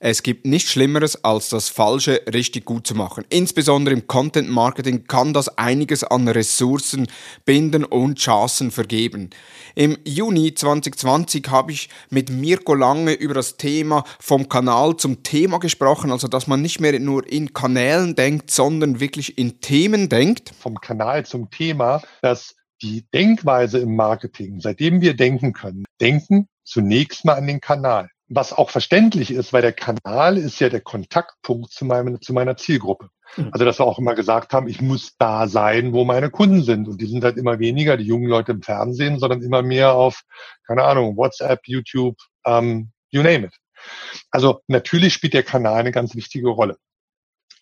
Es gibt nichts Schlimmeres, als das Falsche richtig gut zu machen. Insbesondere im Content Marketing kann das einiges an Ressourcen binden und Chancen vergeben. Im Juni 2020 habe ich mit Mirko Lange über das Thema vom Kanal zum Thema gesprochen, also dass man nicht mehr nur in Kanälen denkt, sondern wirklich in Themen denkt. Vom Kanal zum Thema, dass die Denkweise im Marketing, seitdem wir denken können, denken zunächst mal an den Kanal was auch verständlich ist, weil der Kanal ist ja der Kontaktpunkt zu, meinem, zu meiner Zielgruppe. Mhm. Also, dass wir auch immer gesagt haben, ich muss da sein, wo meine Kunden sind. Und die sind halt immer weniger, die jungen Leute im Fernsehen, sondern immer mehr auf, keine Ahnung, WhatsApp, YouTube, ähm, you name it. Also, natürlich spielt der Kanal eine ganz wichtige Rolle.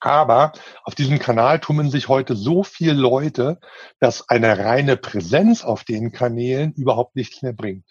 Aber auf diesem Kanal tummeln sich heute so viele Leute, dass eine reine Präsenz auf den Kanälen überhaupt nichts mehr bringt.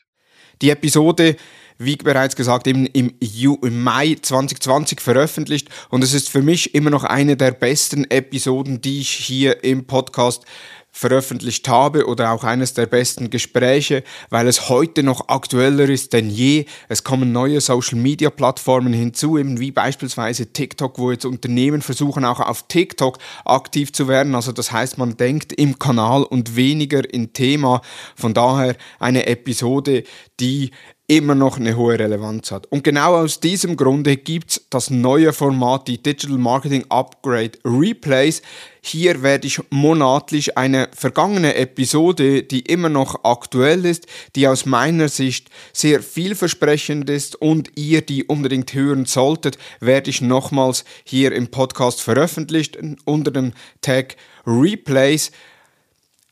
Die Episode, wie bereits gesagt, im, im, im, Mai 2020 veröffentlicht. Und es ist für mich immer noch eine der besten Episoden, die ich hier im Podcast veröffentlicht habe oder auch eines der besten Gespräche, weil es heute noch aktueller ist denn je. Es kommen neue Social-Media-Plattformen hinzu, eben wie beispielsweise TikTok, wo jetzt Unternehmen versuchen auch auf TikTok aktiv zu werden. Also das heißt, man denkt im Kanal und weniger im Thema. Von daher eine Episode, die immer noch eine hohe Relevanz hat. Und genau aus diesem Grunde gibt es das neue Format, die Digital Marketing Upgrade Replays. Hier werde ich monatlich eine vergangene Episode, die immer noch aktuell ist, die aus meiner Sicht sehr vielversprechend ist und ihr die unbedingt hören solltet, werde ich nochmals hier im Podcast veröffentlichen unter dem Tag Replays.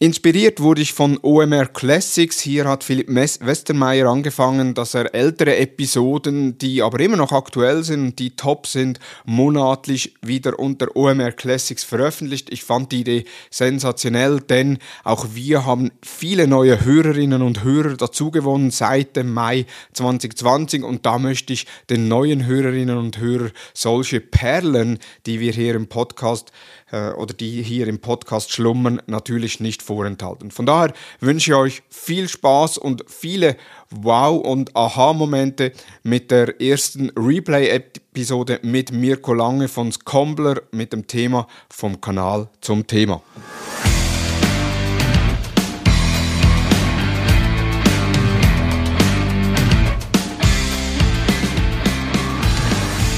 Inspiriert wurde ich von OMR Classics. Hier hat Philipp Westermeier angefangen, dass er ältere Episoden, die aber immer noch aktuell sind, die top sind, monatlich wieder unter OMR Classics veröffentlicht. Ich fand die Idee sensationell, denn auch wir haben viele neue Hörerinnen und Hörer dazugewonnen seit dem Mai 2020 und da möchte ich den neuen Hörerinnen und Hörern solche Perlen, die wir hier im Podcast äh, oder die hier im Podcast schlummern, natürlich nicht vorenthalten. Von daher wünsche ich euch viel Spaß und viele Wow- und Aha-Momente mit der ersten Replay-Episode mit Mirko Lange von Scombler mit dem Thema vom Kanal zum Thema.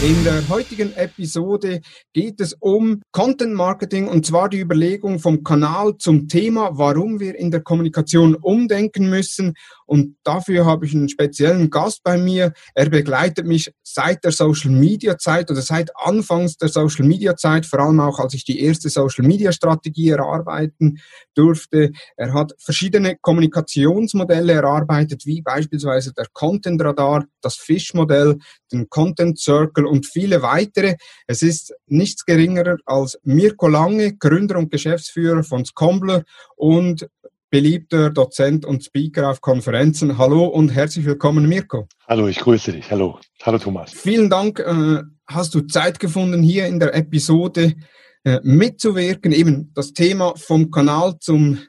In der heutigen Episode geht es um Content Marketing und zwar die Überlegung vom Kanal zum Thema, warum wir in der Kommunikation umdenken müssen. Und dafür habe ich einen speziellen Gast bei mir. Er begleitet mich seit der Social Media Zeit oder seit Anfangs der Social Media Zeit, vor allem auch als ich die erste Social Media Strategie erarbeiten durfte. Er hat verschiedene Kommunikationsmodelle erarbeitet, wie beispielsweise der Content Radar, das Fish Modell, den Content Circle und viele weitere. Es ist nichts geringerer als Mirko Lange, Gründer und Geschäftsführer von Scombler und beliebter Dozent und Speaker auf Konferenzen. Hallo und herzlich willkommen, Mirko. Hallo, ich grüße dich. Hallo. Hallo, Thomas. Vielen Dank, äh, hast du Zeit gefunden, hier in der Episode äh, mitzuwirken. Eben das Thema vom Kanal zum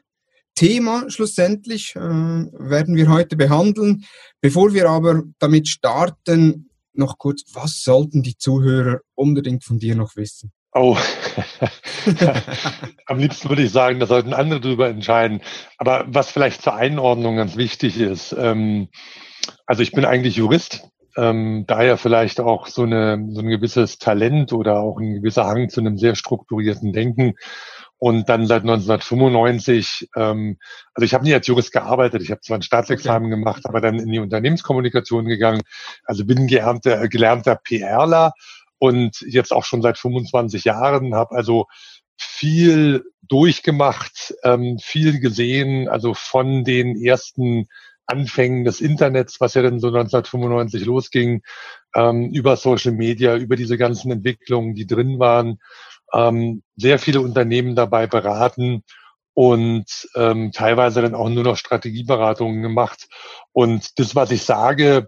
Thema schlussendlich äh, werden wir heute behandeln. Bevor wir aber damit starten, noch kurz, was sollten die Zuhörer unbedingt von dir noch wissen? Oh, am liebsten würde ich sagen, da sollten andere drüber entscheiden. Aber was vielleicht zur Einordnung ganz wichtig ist, ähm, also ich bin eigentlich Jurist, ähm, daher vielleicht auch so, eine, so ein gewisses Talent oder auch ein gewisser Hang zu einem sehr strukturierten Denken. Und dann seit 1995, ähm, also ich habe nie als Jurist gearbeitet, ich habe zwar ein Staatsexamen okay. gemacht, aber dann in die Unternehmenskommunikation gegangen. Also bin gelernter, gelernter PRler und jetzt auch schon seit 25 Jahren, habe also viel durchgemacht, ähm, viel gesehen, also von den ersten Anfängen des Internets, was ja dann so 1995 losging, ähm, über Social Media, über diese ganzen Entwicklungen, die drin waren, ähm, sehr viele Unternehmen dabei beraten und ähm, teilweise dann auch nur noch Strategieberatungen gemacht. Und das, was ich sage,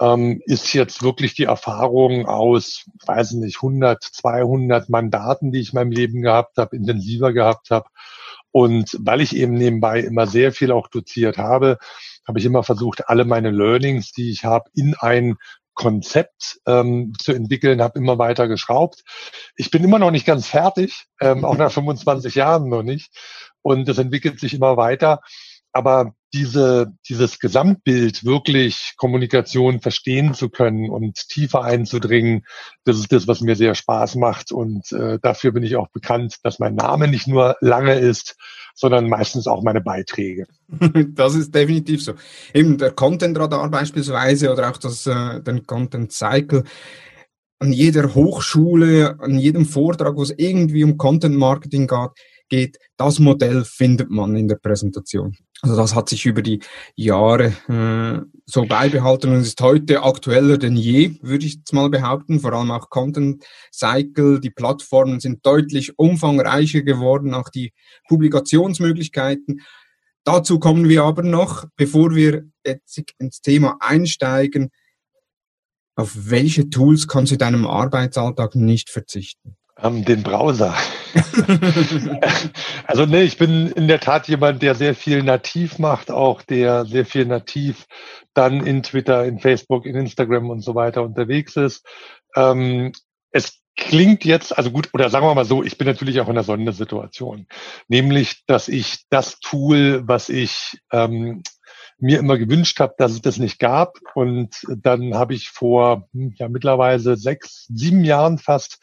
ähm, ist jetzt wirklich die Erfahrung aus, weiß nicht, 100, 200 Mandaten, die ich in meinem Leben gehabt habe, intensiver gehabt habe. Und weil ich eben nebenbei immer sehr viel auch doziert habe, habe ich immer versucht, alle meine Learnings, die ich habe, in ein Konzept ähm, zu entwickeln, habe immer weiter geschraubt. Ich bin immer noch nicht ganz fertig, ähm, auch nach 25 Jahren noch nicht. Und es entwickelt sich immer weiter. Aber diese, dieses Gesamtbild wirklich Kommunikation verstehen zu können und tiefer einzudringen, das ist das, was mir sehr Spaß macht. Und äh, dafür bin ich auch bekannt, dass mein Name nicht nur lange ist, sondern meistens auch meine Beiträge. Das ist definitiv so. Eben der Content Radar beispielsweise oder auch das, äh, den Content Cycle. An jeder Hochschule, an jedem Vortrag, wo es irgendwie um Content Marketing geht, geht, das Modell findet man in der Präsentation. Also das hat sich über die Jahre äh, so beibehalten und ist heute aktueller denn je, würde ich jetzt mal behaupten. Vor allem auch Content Cycle, die Plattformen sind deutlich umfangreicher geworden, auch die Publikationsmöglichkeiten. Dazu kommen wir aber noch, bevor wir jetzt ins Thema einsteigen, auf welche Tools kannst du in deinem Arbeitsalltag nicht verzichten? Ähm, den Browser. also nee, ich bin in der Tat jemand, der sehr viel nativ macht, auch der sehr viel nativ dann in Twitter, in Facebook, in Instagram und so weiter unterwegs ist. Ähm, es klingt jetzt, also gut, oder sagen wir mal so, ich bin natürlich auch in einer Sondersituation. Nämlich, dass ich das Tool, was ich ähm, mir immer gewünscht habe, dass es das nicht gab. Und dann habe ich vor hm, ja mittlerweile sechs, sieben Jahren fast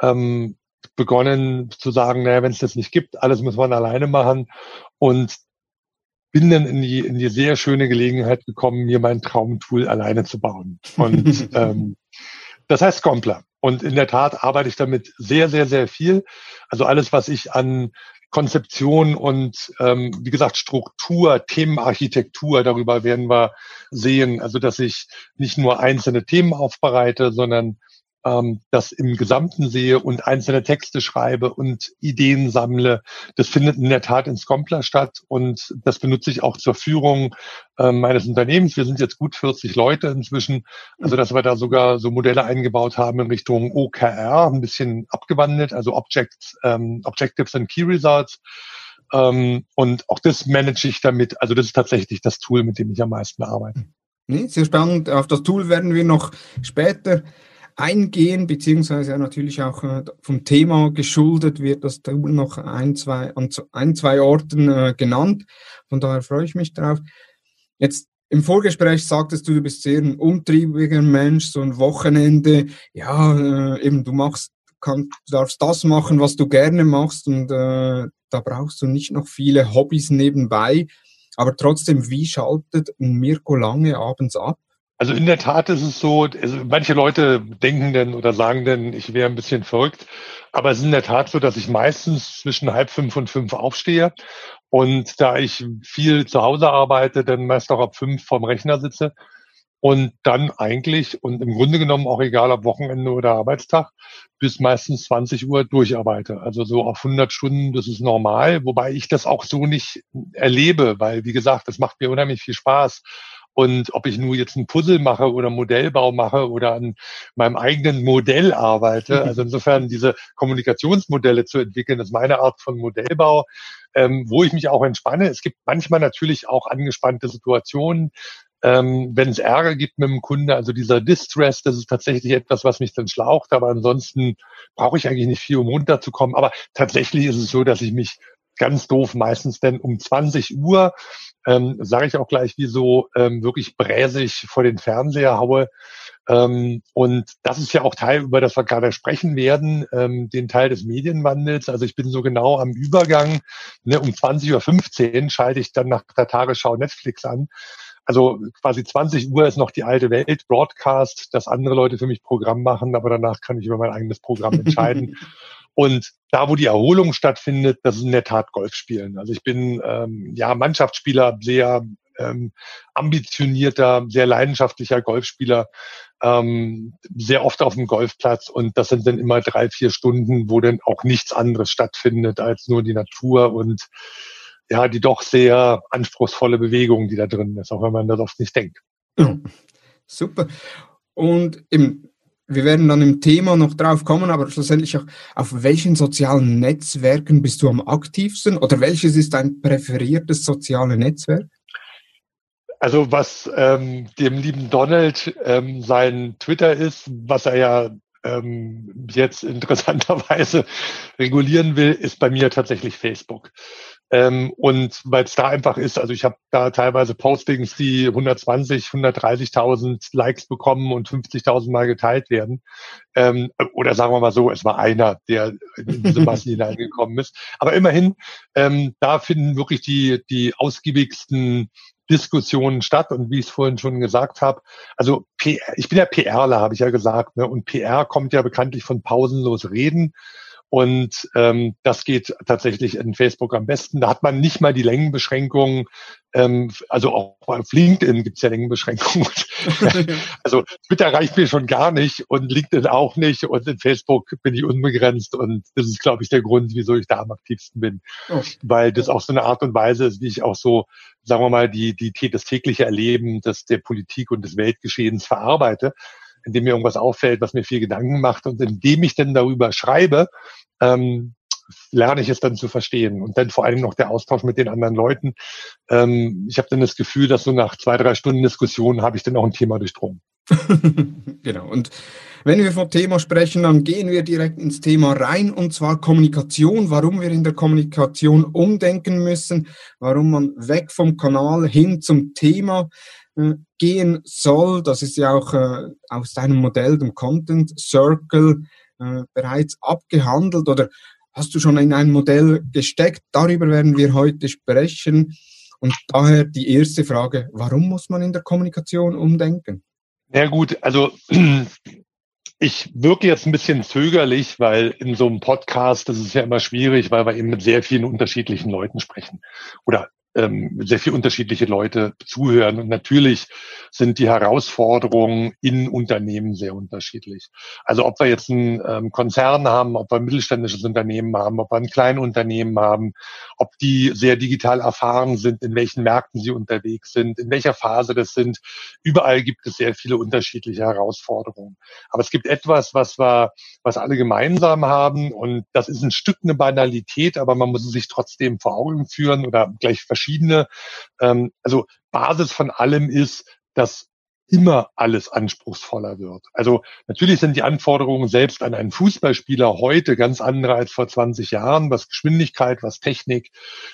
ähm, begonnen zu sagen, naja, wenn es das nicht gibt, alles muss man alleine machen und bin dann in die, in die sehr schöne Gelegenheit gekommen, mir mein Traumtool alleine zu bauen. Und ähm, das heißt Scompler. Und in der Tat arbeite ich damit sehr, sehr, sehr viel. Also alles, was ich an Konzeption und ähm, wie gesagt Struktur, Themenarchitektur, darüber werden wir sehen. Also dass ich nicht nur einzelne Themen aufbereite, sondern ähm, das im Gesamten sehe und einzelne Texte schreibe und Ideen sammle. Das findet in der Tat in Scompler statt und das benutze ich auch zur Führung äh, meines Unternehmens. Wir sind jetzt gut 40 Leute inzwischen, also dass wir da sogar so Modelle eingebaut haben in Richtung OKR, ein bisschen abgewandelt, also Objects, ähm, Objectives and Key Results. Ähm, und auch das manage ich damit. Also das ist tatsächlich das Tool, mit dem ich am meisten arbeite. Sehr spannend. Auf das Tool werden wir noch später eingehen, beziehungsweise ja natürlich auch äh, vom Thema geschuldet wird das Tool noch ein, zwei, an ein, zwei Orten äh, genannt. Von daher freue ich mich drauf. Jetzt im Vorgespräch sagtest du, du bist sehr ein umtriebiger Mensch, so ein Wochenende, ja, äh, eben du machst, kann, du darfst das machen, was du gerne machst und äh, da brauchst du nicht noch viele Hobbys nebenbei. Aber trotzdem, wie schaltet Mirko Lange abends ab? Also in der Tat ist es so, also manche Leute denken denn oder sagen denn, ich wäre ein bisschen verrückt, aber es ist in der Tat so, dass ich meistens zwischen halb fünf und fünf aufstehe. Und da ich viel zu Hause arbeite, dann meist auch ab fünf vorm Rechner sitze. Und dann eigentlich und im Grunde genommen auch egal ob Wochenende oder Arbeitstag bis meistens 20 Uhr durcharbeite. Also so auf 100 Stunden, das ist normal, wobei ich das auch so nicht erlebe, weil wie gesagt, das macht mir unheimlich viel Spaß und ob ich nur jetzt ein Puzzle mache oder Modellbau mache oder an meinem eigenen Modell arbeite, also insofern diese Kommunikationsmodelle zu entwickeln, ist meine Art von Modellbau, ähm, wo ich mich auch entspanne. Es gibt manchmal natürlich auch angespannte Situationen, ähm, wenn es Ärger gibt mit dem Kunde, also dieser Distress, das ist tatsächlich etwas, was mich dann schlaucht, aber ansonsten brauche ich eigentlich nicht viel, um runterzukommen. Aber tatsächlich ist es so, dass ich mich ganz doof meistens denn um 20 Uhr ähm, sage ich auch gleich, wie so ähm, wirklich bräsig vor den Fernseher haue. Ähm, und das ist ja auch Teil, über das wir gerade sprechen werden, ähm, den Teil des Medienwandels. Also ich bin so genau am Übergang. Ne, um 20.15 Uhr schalte ich dann nach der Tagesschau Netflix an. Also quasi 20 Uhr ist noch die alte Welt, Broadcast, dass andere Leute für mich Programm machen, aber danach kann ich über mein eigenes Programm entscheiden. Und da, wo die Erholung stattfindet, das ist in der Tat Golfspielen. Also ich bin ähm, ja Mannschaftsspieler, sehr ähm, ambitionierter, sehr leidenschaftlicher Golfspieler, ähm, sehr oft auf dem Golfplatz und das sind dann immer drei, vier Stunden, wo dann auch nichts anderes stattfindet als nur die Natur und ja, die doch sehr anspruchsvolle Bewegung, die da drin ist, auch wenn man das oft nicht denkt. Ja, super. Und im wir werden dann im Thema noch drauf kommen, aber schlussendlich auch, auf welchen sozialen Netzwerken bist du am aktivsten oder welches ist dein präferiertes soziale Netzwerk? Also was ähm, dem lieben Donald ähm, sein Twitter ist, was er ja ähm, jetzt interessanterweise regulieren will, ist bei mir tatsächlich Facebook. Ähm, und weil es da einfach ist, also ich habe da teilweise Postings, die 120, 130.000 Likes bekommen und 50.000 Mal geteilt werden. Ähm, oder sagen wir mal so, es war einer, der in diese Massen hineingekommen ist. Aber immerhin, ähm, da finden wirklich die, die ausgiebigsten Diskussionen statt und wie ich es vorhin schon gesagt habe, also PR, ich bin ja PRler, habe ich ja gesagt, ne? und PR kommt ja bekanntlich von pausenlos reden. Und ähm, das geht tatsächlich in Facebook am besten. Da hat man nicht mal die Längenbeschränkungen. Ähm, also auch auf LinkedIn gibt es ja Längenbeschränkungen. also Twitter reicht mir schon gar nicht und LinkedIn auch nicht. Und in Facebook bin ich unbegrenzt. Und das ist, glaube ich, der Grund, wieso ich da am aktivsten bin. Oh. Weil das auch so eine Art und Weise ist, wie ich auch so, sagen wir mal, die, die, das tägliche Erleben des, der Politik und des Weltgeschehens verarbeite indem mir irgendwas auffällt, was mir viel Gedanken macht und indem ich dann darüber schreibe, ähm, lerne ich es dann zu verstehen. Und dann vor allem noch der Austausch mit den anderen Leuten. Ähm, ich habe dann das Gefühl, dass so nach zwei, drei Stunden Diskussion habe ich dann auch ein Thema durchdrungen. genau. Und wenn wir vom Thema sprechen, dann gehen wir direkt ins Thema rein, und zwar Kommunikation, warum wir in der Kommunikation umdenken müssen, warum man weg vom Kanal hin zum Thema gehen soll. Das ist ja auch äh, aus deinem Modell, dem Content Circle, äh, bereits abgehandelt oder hast du schon in ein Modell gesteckt? Darüber werden wir heute sprechen. Und daher die erste Frage, warum muss man in der Kommunikation umdenken? Ja gut, also ich wirke jetzt ein bisschen zögerlich, weil in so einem Podcast, das ist ja immer schwierig, weil wir eben mit sehr vielen unterschiedlichen Leuten sprechen oder ähm, sehr viel unterschiedliche Leute zuhören. Und natürlich sind die Herausforderungen in Unternehmen sehr unterschiedlich. Also ob wir jetzt einen ähm, Konzern haben, ob wir ein mittelständisches Unternehmen haben, ob wir ein Kleinunternehmen haben, ob die sehr digital erfahren sind, in welchen Märkten sie unterwegs sind, in welcher Phase das sind. Überall gibt es sehr viele unterschiedliche Herausforderungen. Aber es gibt etwas, was wir, was alle gemeinsam haben und das ist ein Stück eine Banalität, aber man muss es sich trotzdem vor Augen führen oder gleich verschiedene. Ähm, also Basis von allem ist, dass immer alles anspruchsvoller wird. Also natürlich sind die Anforderungen selbst an einen Fußballspieler heute ganz andere als vor 20 Jahren, was Geschwindigkeit, was Technik,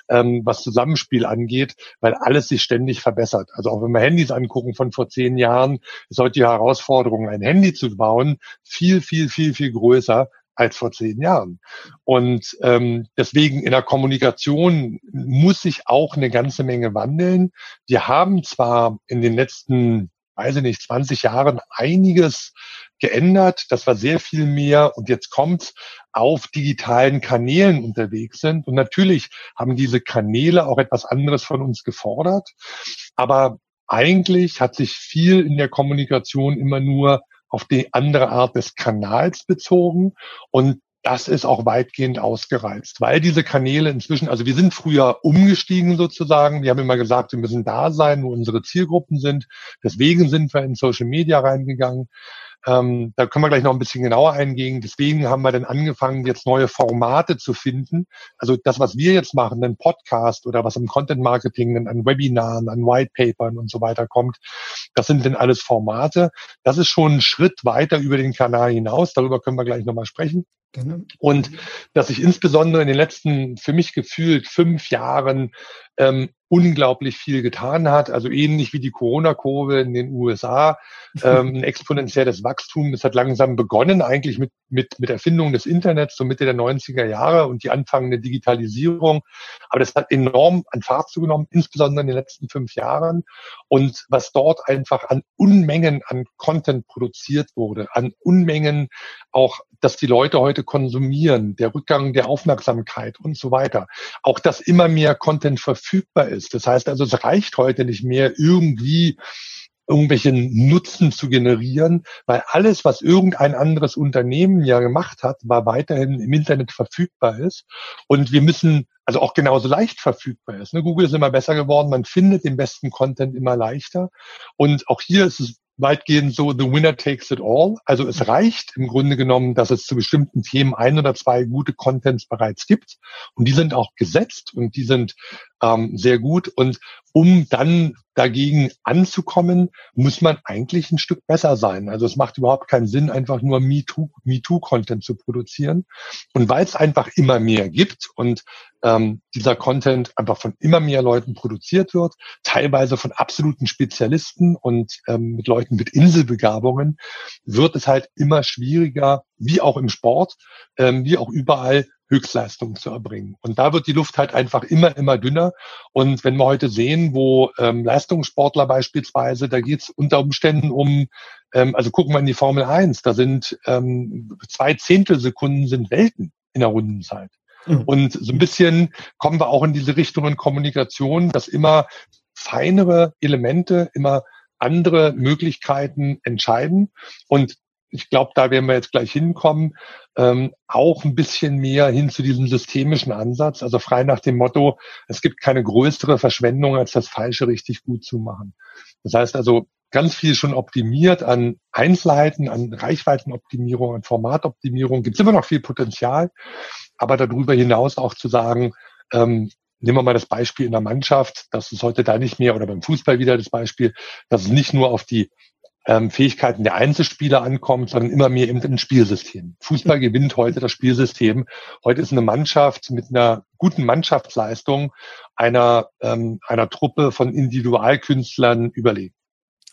ähm, was Zusammenspiel angeht, weil alles sich ständig verbessert. Also auch wenn wir Handys angucken von vor zehn Jahren, ist heute die Herausforderung, ein Handy zu bauen, viel, viel, viel, viel größer als vor zehn Jahren. Und ähm, deswegen in der Kommunikation muss sich auch eine ganze Menge wandeln. Wir haben zwar in den letzten weiß ich nicht, 20 Jahren einiges geändert, dass wir sehr viel mehr und jetzt kommt's auf digitalen Kanälen unterwegs sind. Und natürlich haben diese Kanäle auch etwas anderes von uns gefordert. Aber eigentlich hat sich viel in der Kommunikation immer nur auf die andere Art des Kanals bezogen. Und das ist auch weitgehend ausgereizt, weil diese Kanäle inzwischen, also wir sind früher umgestiegen sozusagen. Wir haben immer gesagt, wir müssen da sein, wo unsere Zielgruppen sind. Deswegen sind wir in Social Media reingegangen. Ähm, da können wir gleich noch ein bisschen genauer eingehen. Deswegen haben wir dann angefangen, jetzt neue Formate zu finden. Also das, was wir jetzt machen, ein Podcast oder was im Content Marketing an Webinaren, an White Papern und so weiter kommt, das sind dann alles Formate. Das ist schon ein Schritt weiter über den Kanal hinaus. Darüber können wir gleich nochmal sprechen. Und dass sich insbesondere in den letzten, für mich gefühlt fünf Jahren ähm, unglaublich viel getan hat. Also ähnlich wie die Corona-Kurve in den USA, ähm, ein exponentielles Wachstum. Das hat langsam begonnen, eigentlich mit, mit, mit Erfindung des Internets, so Mitte der 90er Jahre und die anfangende Digitalisierung. Aber das hat enorm an Fahrt zugenommen, insbesondere in den letzten fünf Jahren. Und was dort einfach an Unmengen an Content produziert wurde, an Unmengen auch, dass die Leute heute konsumieren, der Rückgang der Aufmerksamkeit und so weiter. Auch, dass immer mehr Content verfügbar ist ist. Das heißt also, es reicht heute nicht mehr irgendwie irgendwelchen Nutzen zu generieren, weil alles, was irgendein anderes Unternehmen ja gemacht hat, war weiterhin im Internet verfügbar ist. Und wir müssen, also auch genauso leicht verfügbar ist. Ne? Google ist immer besser geworden, man findet den besten Content immer leichter. Und auch hier ist es weitgehend so, the winner takes it all. Also es reicht im Grunde genommen, dass es zu bestimmten Themen ein oder zwei gute Contents bereits gibt. Und die sind auch gesetzt und die sind ähm, sehr gut. Und um dann dagegen anzukommen, muss man eigentlich ein Stück besser sein. Also es macht überhaupt keinen Sinn, einfach nur MeToo-Content zu produzieren. Und weil es einfach immer mehr gibt und ähm, dieser Content einfach von immer mehr Leuten produziert wird, teilweise von absoluten Spezialisten und ähm, mit Leuten mit Inselbegabungen, wird es halt immer schwieriger, wie auch im Sport, ähm, wie auch überall, Höchstleistungen zu erbringen. Und da wird die Luft halt einfach immer, immer dünner. Und wenn wir heute sehen, wo ähm, Leistungssportler beispielsweise, da geht es unter Umständen um, ähm, also gucken wir in die Formel 1, da sind ähm, zwei Zehntelsekunden sind Welten in der Rundenzeit. Mhm. Und so ein bisschen kommen wir auch in diese Richtung in Kommunikation, dass immer feinere Elemente, immer andere Möglichkeiten entscheiden. Und ich glaube, da werden wir jetzt gleich hinkommen, ähm, auch ein bisschen mehr hin zu diesem systemischen Ansatz, also frei nach dem Motto, es gibt keine größere Verschwendung, als das Falsche richtig gut zu machen. Das heißt also, ganz viel schon optimiert an Einzelheiten, an Reichweitenoptimierung, an Formatoptimierung, gibt es immer noch viel Potenzial, aber darüber hinaus auch zu sagen, ähm, Nehmen wir mal das Beispiel in der Mannschaft, das ist heute da nicht mehr, oder beim Fußball wieder das Beispiel, dass es nicht nur auf die ähm, Fähigkeiten der Einzelspieler ankommt, sondern immer mehr im, im Spielsystem. Fußball mhm. gewinnt heute das Spielsystem. Heute ist eine Mannschaft mit einer guten Mannschaftsleistung einer, ähm, einer Truppe von Individualkünstlern überlegen.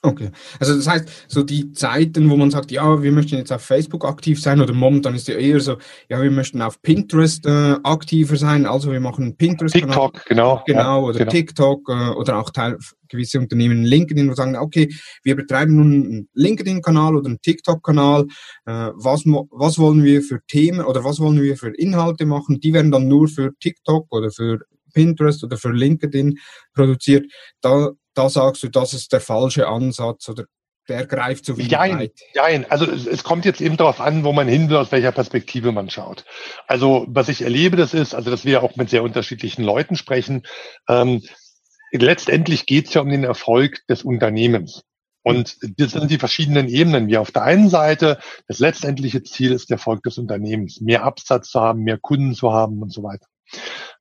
Okay, also das heißt, so die Zeiten, wo man sagt, ja, wir möchten jetzt auf Facebook aktiv sein oder momentan ist ja eher so, ja, wir möchten auf Pinterest äh, aktiver sein, also wir machen Pinterest. TikTok, genau. Genau, ja, oder genau. TikTok äh, oder auch Teil, gewisse Unternehmen LinkedIn, wo sagen, okay, wir betreiben nun einen LinkedIn-Kanal oder einen TikTok-Kanal, äh, was, was wollen wir für Themen oder was wollen wir für Inhalte machen, die werden dann nur für TikTok oder für Pinterest oder für LinkedIn produziert. Da da sagst du, das ist der falsche Ansatz oder der greift zu viel jein, weit. Nein, also es, es, kommt jetzt eben darauf an, wo man hin will, aus welcher Perspektive man schaut. Also was ich erlebe, das ist, also dass wir auch mit sehr unterschiedlichen Leuten sprechen. Ähm, letztendlich geht es ja um den Erfolg des Unternehmens. Und das sind die verschiedenen Ebenen. Wie auf der einen Seite, das letztendliche Ziel ist der Erfolg des Unternehmens, mehr Absatz zu haben, mehr Kunden zu haben und so weiter.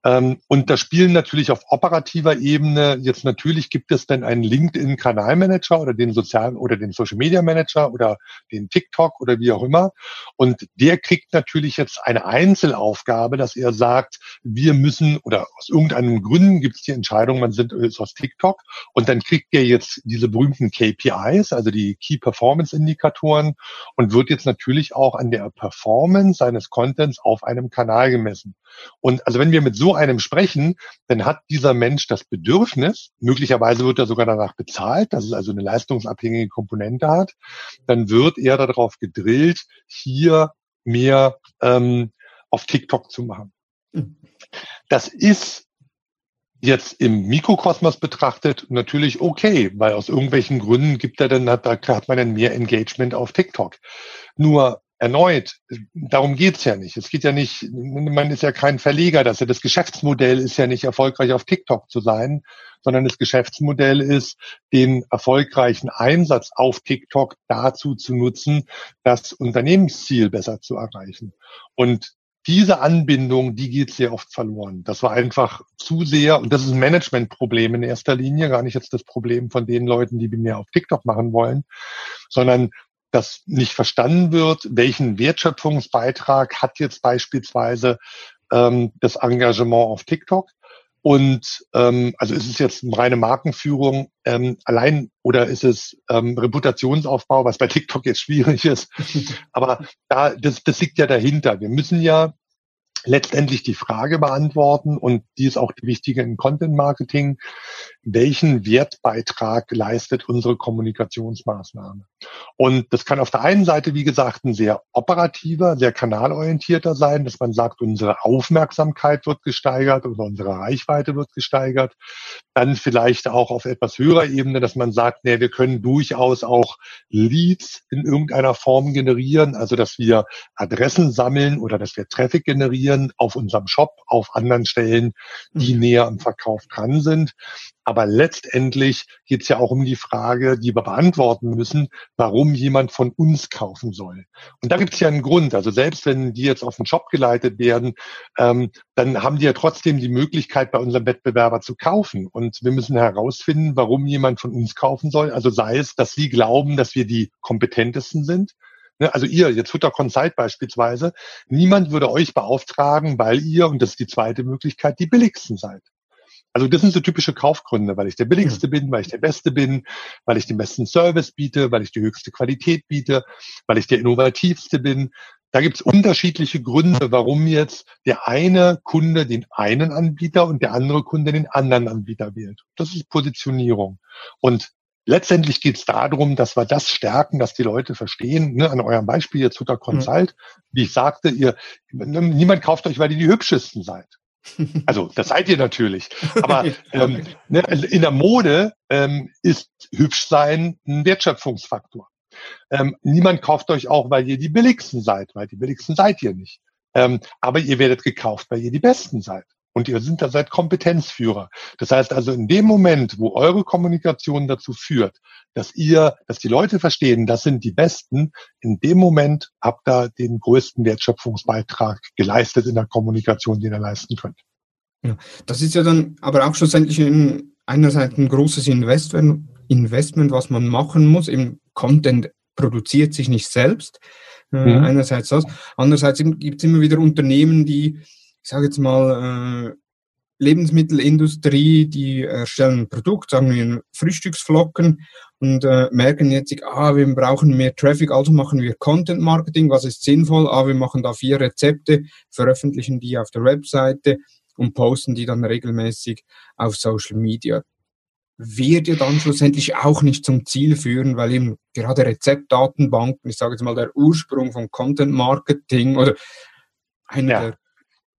Ähm, und da spielen natürlich auf operativer Ebene, jetzt natürlich gibt es dann einen LinkedIn-Kanalmanager oder den sozialen oder den Social Media Manager oder den TikTok oder wie auch immer. Und der kriegt natürlich jetzt eine Einzelaufgabe, dass er sagt, wir müssen oder aus irgendeinem Gründen gibt es die Entscheidung, man sind ist aus TikTok und dann kriegt er jetzt diese berühmten KPIs, also die Key Performance Indikatoren und wird jetzt natürlich auch an der Performance seines Contents auf einem Kanal gemessen. Und also wenn wir mit so einem sprechen, dann hat dieser Mensch das Bedürfnis, möglicherweise wird er sogar danach bezahlt, dass es also eine leistungsabhängige Komponente hat, dann wird er darauf gedrillt, hier mehr ähm, auf TikTok zu machen. Das ist jetzt im Mikrokosmos betrachtet natürlich okay, weil aus irgendwelchen Gründen gibt er dann, hat, hat man dann mehr Engagement auf TikTok. Nur erneut, darum geht's ja nicht. Es geht ja nicht, man ist ja kein Verleger, dass ja das Geschäftsmodell ist ja nicht erfolgreich auf TikTok zu sein, sondern das Geschäftsmodell ist, den erfolgreichen Einsatz auf TikTok dazu zu nutzen, das Unternehmensziel besser zu erreichen. Und diese Anbindung, die geht sehr oft verloren. Das war einfach zu sehr, und das ist ein Managementproblem in erster Linie, gar nicht jetzt das Problem von den Leuten, die mehr auf TikTok machen wollen, sondern dass nicht verstanden wird, welchen Wertschöpfungsbeitrag hat jetzt beispielsweise ähm, das Engagement auf TikTok. Und ähm, also ist es jetzt reine Markenführung ähm, allein oder ist es ähm, Reputationsaufbau, was bei TikTok jetzt schwierig ist. Aber da, das, das liegt ja dahinter. Wir müssen ja letztendlich die Frage beantworten und die ist auch die wichtige im Content Marketing welchen Wertbeitrag leistet unsere Kommunikationsmaßnahme. Und das kann auf der einen Seite, wie gesagt, ein sehr operativer, sehr kanalorientierter sein, dass man sagt, unsere Aufmerksamkeit wird gesteigert oder unsere Reichweite wird gesteigert. Dann vielleicht auch auf etwas höherer Ebene, dass man sagt, nee, wir können durchaus auch Leads in irgendeiner Form generieren, also dass wir Adressen sammeln oder dass wir Traffic generieren auf unserem Shop, auf anderen Stellen, die mhm. näher am Verkauf dran sind. Aber letztendlich geht es ja auch um die Frage, die wir beantworten müssen, warum jemand von uns kaufen soll. Und da gibt es ja einen Grund. Also selbst wenn die jetzt auf den Job geleitet werden, ähm, dann haben die ja trotzdem die Möglichkeit, bei unserem Wettbewerber zu kaufen. Und wir müssen herausfinden, warum jemand von uns kaufen soll. Also sei es, dass sie glauben, dass wir die kompetentesten sind. Ne, also ihr, jetzt Hutter Consult beispielsweise, niemand würde euch beauftragen, weil ihr, und das ist die zweite Möglichkeit, die billigsten seid. Also das sind so typische Kaufgründe, weil ich der billigste bin, weil ich der Beste bin, weil ich den besten Service biete, weil ich die höchste Qualität biete, weil ich der innovativste bin. Da gibt es unterschiedliche Gründe, warum jetzt der eine Kunde den einen Anbieter und der andere Kunde den anderen Anbieter wählt. Das ist Positionierung. Und letztendlich geht es darum, dass wir das stärken, dass die Leute verstehen, ne, an eurem Beispiel jetzt Hutter Consult, mhm. wie ich sagte, ihr, niemand kauft euch, weil ihr die hübschesten seid. Also das seid ihr natürlich. Aber ähm, ne, in der Mode ähm, ist hübsch sein ein Wertschöpfungsfaktor. Ähm, niemand kauft euch auch, weil ihr die billigsten seid, weil die billigsten seid ihr nicht. Ähm, aber ihr werdet gekauft, weil ihr die Besten seid. Und ihr sind da seid Kompetenzführer. Das heißt also, in dem Moment, wo eure Kommunikation dazu führt, dass ihr, dass die Leute verstehen, das sind die Besten, in dem Moment habt ihr den größten Wertschöpfungsbeitrag geleistet in der Kommunikation, den ihr leisten könnt. Ja, das ist ja dann aber auch schlussendlich ein, einerseits ein großes Investment, Investment, was man machen muss. Im Content produziert sich nicht selbst. Äh, mhm. Einerseits das. Andererseits gibt es immer wieder Unternehmen, die ich sage jetzt mal, äh, Lebensmittelindustrie, die erstellen ein Produkt, sagen wir Frühstücksflocken und äh, merken jetzt, ah, wir brauchen mehr Traffic, also machen wir Content Marketing, was ist sinnvoll? Ah, wir machen da vier Rezepte, veröffentlichen die auf der Webseite und posten die dann regelmäßig auf Social Media. Wird ja dann schlussendlich auch nicht zum Ziel führen, weil eben gerade Rezeptdatenbanken, ich sage jetzt mal der Ursprung von Content Marketing oder einer ja. der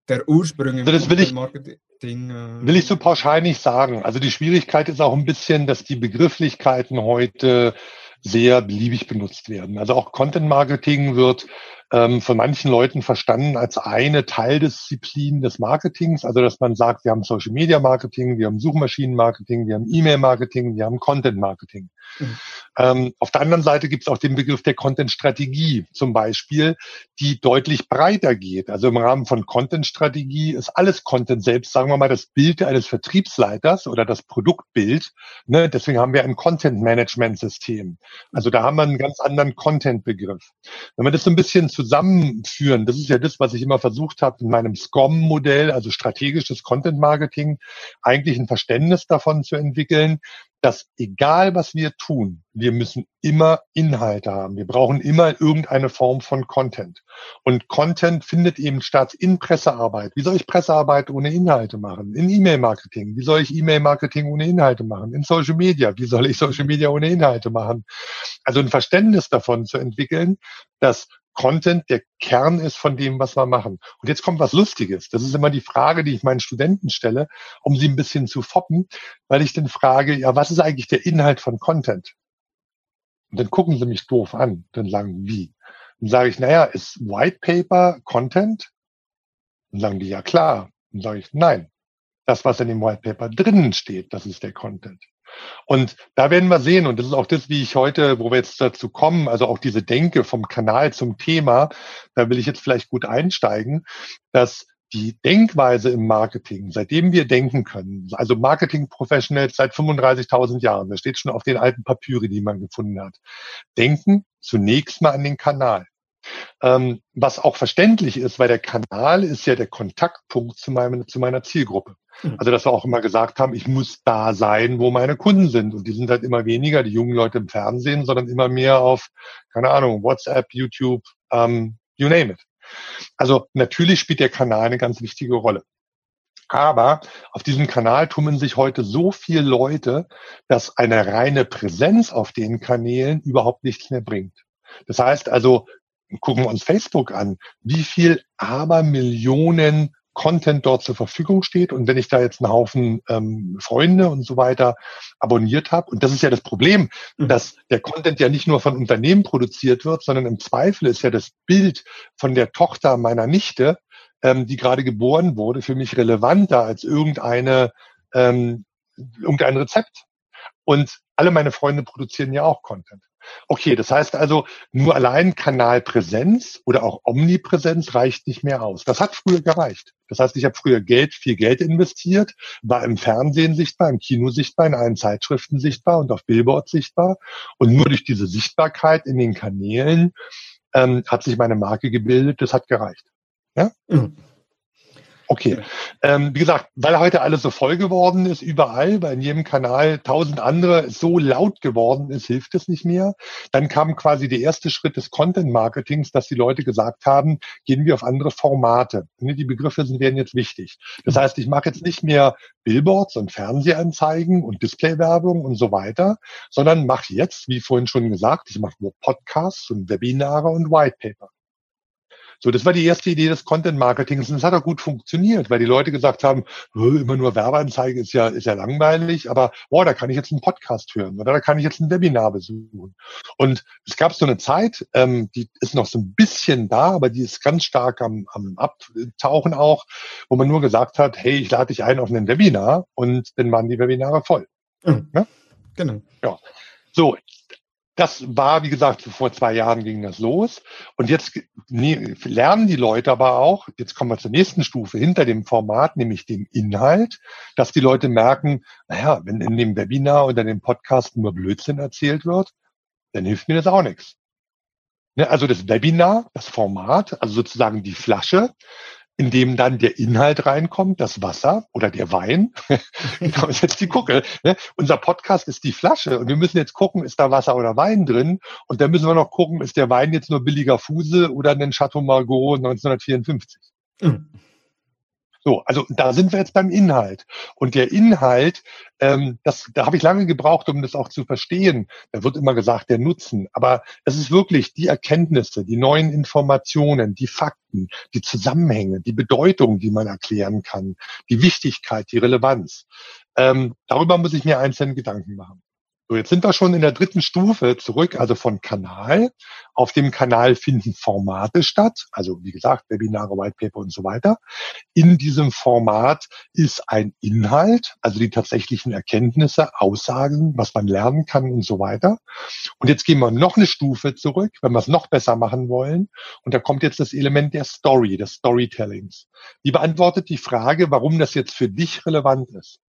der Ursprung im also das will ich, Marketing. Äh will ich so pauschal nicht sagen. Also die Schwierigkeit ist auch ein bisschen, dass die Begrifflichkeiten heute sehr beliebig benutzt werden. Also auch Content Marketing wird ähm, von manchen Leuten verstanden als eine Teildisziplin des Marketings. Also dass man sagt, wir haben Social Media Marketing, wir haben Suchmaschinen Marketing, wir haben E-Mail Marketing, wir haben Content Marketing. Mhm. Ähm, auf der anderen Seite gibt es auch den Begriff der Content-Strategie zum Beispiel, die deutlich breiter geht. Also im Rahmen von Content-Strategie ist alles Content selbst, sagen wir mal, das Bild eines Vertriebsleiters oder das Produktbild. Ne? Deswegen haben wir ein Content-Management-System. Also da haben wir einen ganz anderen Content-Begriff. Wenn wir das so ein bisschen zusammenführen, das ist ja das, was ich immer versucht habe in meinem SCOM-Modell, also strategisches Content-Marketing, eigentlich ein Verständnis davon zu entwickeln, dass egal was wir tun, wir müssen immer Inhalte haben. Wir brauchen immer irgendeine Form von Content. Und Content findet eben statt in Pressearbeit. Wie soll ich Pressearbeit ohne Inhalte machen? In E-Mail-Marketing. Wie soll ich E-Mail-Marketing ohne Inhalte machen? In Social Media. Wie soll ich Social Media ohne Inhalte machen? Also ein Verständnis davon zu entwickeln, dass Content der Kern ist von dem, was wir machen. Und jetzt kommt was Lustiges. Das ist immer die Frage, die ich meinen Studenten stelle, um sie ein bisschen zu foppen, weil ich dann frage, ja, was ist eigentlich der Inhalt von Content? Und dann gucken sie mich doof an. Dann sagen, wie? Dann sage ich, naja, ist White Paper Content? Dann sagen die, ja klar. Dann sage ich, nein. Das, was in dem White Paper drinnen steht, das ist der Content. Und da werden wir sehen, und das ist auch das, wie ich heute, wo wir jetzt dazu kommen, also auch diese Denke vom Kanal zum Thema, da will ich jetzt vielleicht gut einsteigen, dass die Denkweise im Marketing, seitdem wir denken können, also Marketing Professionals seit 35.000 Jahren, das steht schon auf den alten Papyri, die man gefunden hat, denken zunächst mal an den Kanal. Ähm, was auch verständlich ist, weil der Kanal ist ja der Kontaktpunkt zu, meinem, zu meiner Zielgruppe. Mhm. Also, dass wir auch immer gesagt haben, ich muss da sein, wo meine Kunden sind. Und die sind halt immer weniger, die jungen Leute im Fernsehen, sondern immer mehr auf, keine Ahnung, WhatsApp, YouTube, ähm, you name it. Also natürlich spielt der Kanal eine ganz wichtige Rolle. Aber auf diesem Kanal tummeln sich heute so viele Leute, dass eine reine Präsenz auf den Kanälen überhaupt nichts mehr bringt. Das heißt also, gucken wir uns Facebook an, wie viel Abermillionen Content dort zur Verfügung steht. Und wenn ich da jetzt einen Haufen ähm, Freunde und so weiter abonniert habe, und das ist ja das Problem, mhm. dass der Content ja nicht nur von Unternehmen produziert wird, sondern im Zweifel ist ja das Bild von der Tochter meiner Nichte, ähm, die gerade geboren wurde, für mich relevanter als irgendeine ähm, irgendein Rezept. Und alle meine Freunde produzieren ja auch Content. Okay, das heißt also, nur allein Kanalpräsenz oder auch Omnipräsenz reicht nicht mehr aus. Das hat früher gereicht. Das heißt, ich habe früher Geld, viel Geld investiert, war im Fernsehen sichtbar, im Kino sichtbar, in allen Zeitschriften sichtbar und auf Billboards sichtbar. Und nur durch diese Sichtbarkeit in den Kanälen ähm, hat sich meine Marke gebildet. Das hat gereicht. Ja? Mhm. Okay. Ähm, wie gesagt, weil heute alles so voll geworden ist, überall, weil in jedem Kanal tausend andere so laut geworden ist, hilft es nicht mehr. Dann kam quasi der erste Schritt des Content Marketings, dass die Leute gesagt haben, gehen wir auf andere Formate. Die Begriffe sind, werden jetzt wichtig. Das mhm. heißt, ich mache jetzt nicht mehr Billboards und Fernsehanzeigen und Displaywerbung und so weiter, sondern mache jetzt, wie vorhin schon gesagt, ich mache nur Podcasts und Webinare und Whitepaper. So, das war die erste Idee des Content Marketings und es hat auch gut funktioniert, weil die Leute gesagt haben, immer nur Werbeanzeige ist ja, ist ja langweilig, aber boah, da kann ich jetzt einen Podcast hören oder da kann ich jetzt ein Webinar besuchen. Und es gab so eine Zeit, ähm, die ist noch so ein bisschen da, aber die ist ganz stark am, am Abtauchen auch, wo man nur gesagt hat, hey, ich lade dich ein auf ein Webinar und dann waren die Webinare voll. Mhm. Ja? Genau. Ja. So, das war, wie gesagt, vor zwei Jahren ging das los. Und jetzt lernen die Leute aber auch, jetzt kommen wir zur nächsten Stufe hinter dem Format, nämlich dem Inhalt, dass die Leute merken, naja, wenn in dem Webinar oder dem Podcast nur Blödsinn erzählt wird, dann hilft mir das auch nichts. Ne, also das Webinar, das Format, also sozusagen die Flasche, in dem dann der Inhalt reinkommt, das Wasser oder der Wein. genau, ist jetzt die Gucke. Ne? Unser Podcast ist die Flasche und wir müssen jetzt gucken, ist da Wasser oder Wein drin? Und dann müssen wir noch gucken, ist der Wein jetzt nur billiger Fuse oder ein Chateau Margaux 1954? Mhm. So, also da sind wir jetzt beim Inhalt. Und der Inhalt, ähm, das, da habe ich lange gebraucht, um das auch zu verstehen. Da wird immer gesagt, der Nutzen. Aber es ist wirklich die Erkenntnisse, die neuen Informationen, die Fakten, die Zusammenhänge, die Bedeutung, die man erklären kann, die Wichtigkeit, die Relevanz. Ähm, darüber muss ich mir einzelne Gedanken machen. So, jetzt sind wir schon in der dritten Stufe zurück, also von Kanal. Auf dem Kanal finden Formate statt, also wie gesagt, Webinare, Whitepaper und so weiter. In diesem Format ist ein Inhalt, also die tatsächlichen Erkenntnisse, Aussagen, was man lernen kann und so weiter. Und jetzt gehen wir noch eine Stufe zurück, wenn wir es noch besser machen wollen. Und da kommt jetzt das Element der Story, des Storytellings. Die beantwortet die Frage, warum das jetzt für dich relevant ist.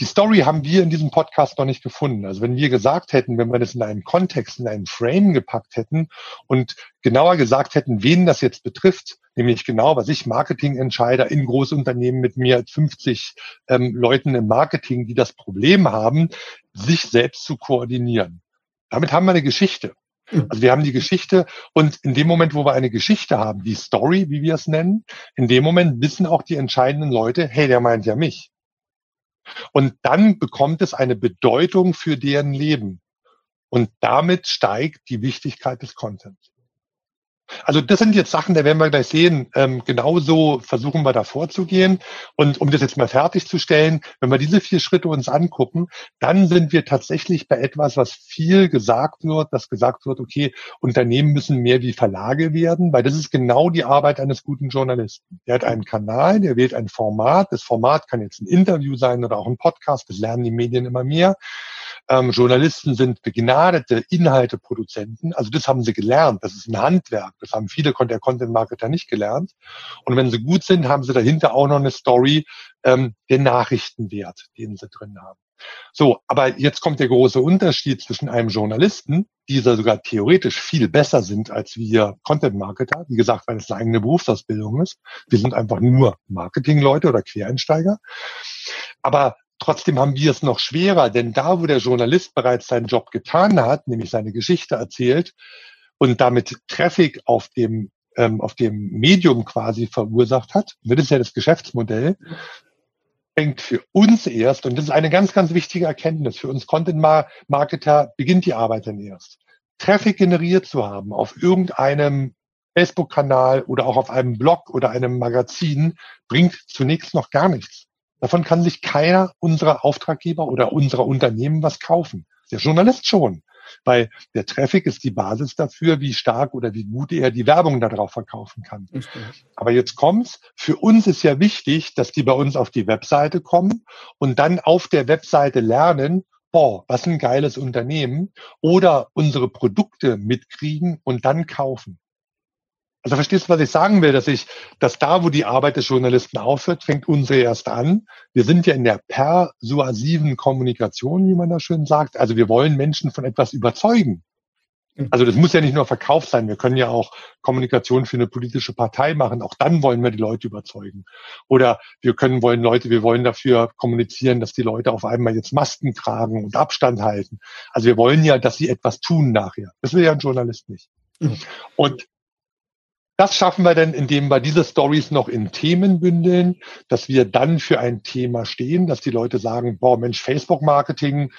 Die Story haben wir in diesem Podcast noch nicht gefunden. Also wenn wir gesagt hätten, wenn wir das in einen Kontext, in einen Frame gepackt hätten und genauer gesagt hätten, wen das jetzt betrifft, nämlich genau, was ich Marketingentscheider in Großunternehmen mit mir als 50 ähm, Leuten im Marketing, die das Problem haben, sich selbst zu koordinieren. Damit haben wir eine Geschichte. Mhm. Also wir haben die Geschichte und in dem Moment, wo wir eine Geschichte haben, die Story, wie wir es nennen, in dem Moment wissen auch die entscheidenden Leute, hey, der meint ja mich. Und dann bekommt es eine Bedeutung für deren Leben. Und damit steigt die Wichtigkeit des Contents. Also das sind jetzt Sachen, da werden wir gleich sehen. Ähm, genauso versuchen wir da vorzugehen. Und um das jetzt mal fertigzustellen, wenn wir diese vier Schritte uns angucken, dann sind wir tatsächlich bei etwas, was viel gesagt wird, dass gesagt wird, okay, Unternehmen müssen mehr wie Verlage werden, weil das ist genau die Arbeit eines guten Journalisten. Der hat einen Kanal, der wählt ein Format. Das Format kann jetzt ein Interview sein oder auch ein Podcast. Das lernen die Medien immer mehr. Ähm, Journalisten sind begnadete Inhalteproduzenten. Also das haben sie gelernt. Das ist ein Handwerk. Das haben viele der Content-Marketer nicht gelernt. Und wenn sie gut sind, haben sie dahinter auch noch eine Story, ähm, den Nachrichtenwert, den sie drin haben. So, aber jetzt kommt der große Unterschied zwischen einem Journalisten, dieser sogar theoretisch viel besser sind als wir Content-Marketer. Wie gesagt, weil es eine eigene Berufsausbildung ist. Wir sind einfach nur Marketing-Leute oder Quereinsteiger. Aber Trotzdem haben wir es noch schwerer, denn da, wo der Journalist bereits seinen Job getan hat, nämlich seine Geschichte erzählt und damit Traffic auf dem ähm, auf dem Medium quasi verursacht hat, das ist ja das Geschäftsmodell, fängt für uns erst, und das ist eine ganz, ganz wichtige Erkenntnis, für uns Content-Marketer beginnt die Arbeit dann erst. Traffic generiert zu haben auf irgendeinem Facebook-Kanal oder auch auf einem Blog oder einem Magazin, bringt zunächst noch gar nichts. Davon kann sich keiner unserer Auftraggeber oder unserer Unternehmen was kaufen. Der Journalist schon. weil der Traffic ist die Basis dafür, wie stark oder wie gut er die Werbung darauf verkaufen kann. Aber jetzt kommt's. Für uns ist ja wichtig, dass die bei uns auf die Webseite kommen und dann auf der Webseite lernen, boah, was ein geiles Unternehmen oder unsere Produkte mitkriegen und dann kaufen. Also verstehst du, was ich sagen will, dass ich, dass da, wo die Arbeit des Journalisten aufhört, fängt unsere erst an. Wir sind ja in der persuasiven Kommunikation, wie man da schön sagt. Also wir wollen Menschen von etwas überzeugen. Mhm. Also das muss ja nicht nur Verkauf sein. Wir können ja auch Kommunikation für eine politische Partei machen. Auch dann wollen wir die Leute überzeugen. Oder wir können wollen Leute, wir wollen dafür kommunizieren, dass die Leute auf einmal jetzt Masken tragen und Abstand halten. Also wir wollen ja, dass sie etwas tun nachher. Das will ja ein Journalist nicht. Mhm. Und das schaffen wir dann, indem wir diese Stories noch in Themen bündeln, dass wir dann für ein Thema stehen, dass die Leute sagen, boah, Mensch, Facebook-Marketing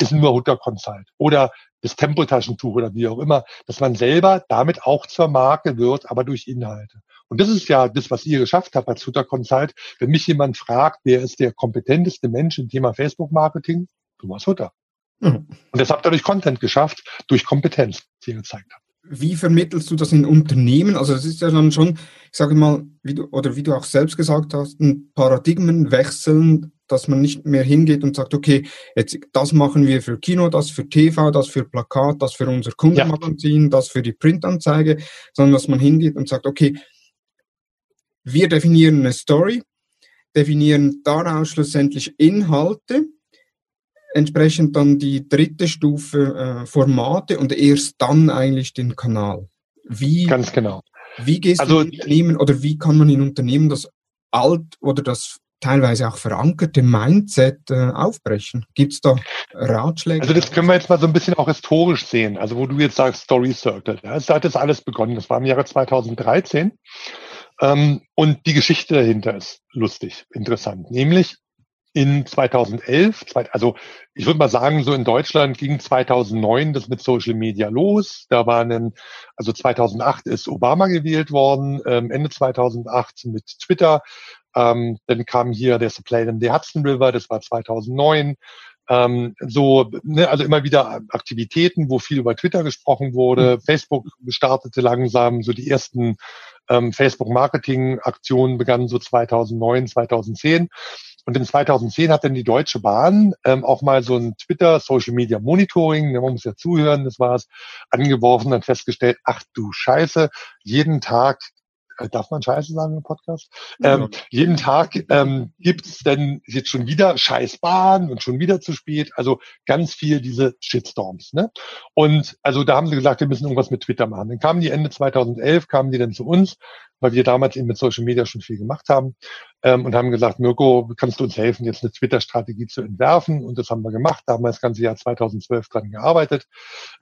ist nur Hutter Consult oder das Tempotaschentuch oder wie auch immer, dass man selber damit auch zur Marke wird, aber durch Inhalte. Und das ist ja das, was ihr geschafft habt als Hutter Consult. Wenn mich jemand fragt, wer ist der kompetenteste Mensch im Thema Facebook-Marketing? Thomas Hutter. Mhm. Und das habt ihr durch Content geschafft, durch Kompetenz, die ihr gezeigt habt wie vermittelst du das in Unternehmen? Also das ist ja dann schon, ich sage mal, wie du, oder wie du auch selbst gesagt hast, ein Paradigmenwechseln, dass man nicht mehr hingeht und sagt, okay, jetzt das machen wir für Kino, das für TV, das für Plakat, das für unser Kundenmagazin, ja. das für die Printanzeige, sondern dass man hingeht und sagt, okay, wir definieren eine Story, definieren daraus schlussendlich Inhalte entsprechend dann die dritte Stufe äh, Formate und erst dann eigentlich den Kanal. Wie, Ganz genau. Wie gehst also, du in Unternehmen oder wie kann man in Unternehmen das alt oder das teilweise auch verankerte Mindset äh, aufbrechen? Gibt es da Ratschläge? Also das können wir jetzt mal so ein bisschen auch historisch sehen. Also wo du jetzt sagst Story Circle. Ja, da hat das alles begonnen. Das war im Jahre 2013. Ähm, und die Geschichte dahinter ist lustig, interessant. Nämlich in 2011, also ich würde mal sagen, so in Deutschland ging 2009 das mit Social Media los. Da waren, ein, also 2008 ist Obama gewählt worden, ähm, Ende 2008 mit Twitter. Ähm, dann kam hier der Supply in the Hudson River, das war 2009. Ähm, so, ne, also immer wieder Aktivitäten, wo viel über Twitter gesprochen wurde. Mhm. Facebook startete langsam, so die ersten ähm, Facebook-Marketing-Aktionen begannen so 2009, 2010. Und in 2010 hat dann die Deutsche Bahn ähm, auch mal so ein Twitter Social Media Monitoring, ne, man muss ja zuhören, das war es, angeworfen und festgestellt, ach du Scheiße, jeden Tag äh, darf man Scheiße sagen im Podcast? Ja. Ähm, jeden Tag ähm, gibt es denn jetzt schon wieder Scheißbahn und schon wieder zu spät. Also ganz viel diese Shitstorms. Ne? Und also da haben sie gesagt, wir müssen irgendwas mit Twitter machen. Dann kamen die Ende 2011, kamen die dann zu uns, weil wir damals eben mit Social Media schon viel gemacht haben ähm, und haben gesagt, Mirko, kannst du uns helfen, jetzt eine Twitter-Strategie zu entwerfen? Und das haben wir gemacht. Da haben wir das ganze Jahr 2012 dran gearbeitet,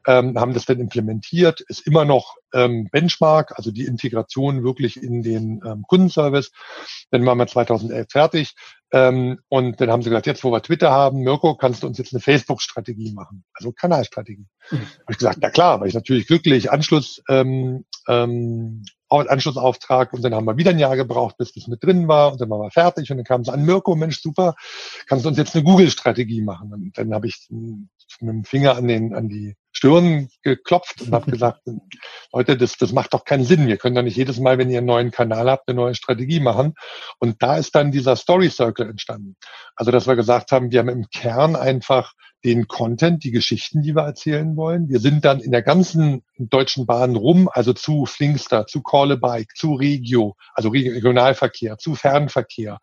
ähm, haben das dann implementiert, ist immer noch ähm, Benchmark, also die Integration wirklich in den ähm, Kundenservice. Dann waren wir 2011 fertig. Ähm, und dann haben sie gesagt, jetzt wo wir Twitter haben, Mirko, kannst du uns jetzt eine Facebook-Strategie machen, also Kanalstrategie. Mhm. Habe ich gesagt, na klar, weil ich natürlich glücklich Anschluss ähm, ähm, Anschlussauftrag und dann haben wir wieder ein Jahr gebraucht, bis das mit drin war und dann waren wir fertig und dann kam es an, Mirko, Mensch, super, kannst du uns jetzt eine Google-Strategie machen? Und dann habe ich mit dem Finger an, den, an die Stirn geklopft und habe gesagt, Leute, das, das macht doch keinen Sinn. Wir können doch nicht jedes Mal, wenn ihr einen neuen Kanal habt, eine neue Strategie machen. Und da ist dann dieser Story Circle entstanden. Also, dass wir gesagt haben, wir haben im Kern einfach den Content, die Geschichten, die wir erzählen wollen. Wir sind dann in der ganzen deutschen Bahn rum, also zu Flinkster, zu Call a Bike, zu Regio, also Regionalverkehr, zu Fernverkehr,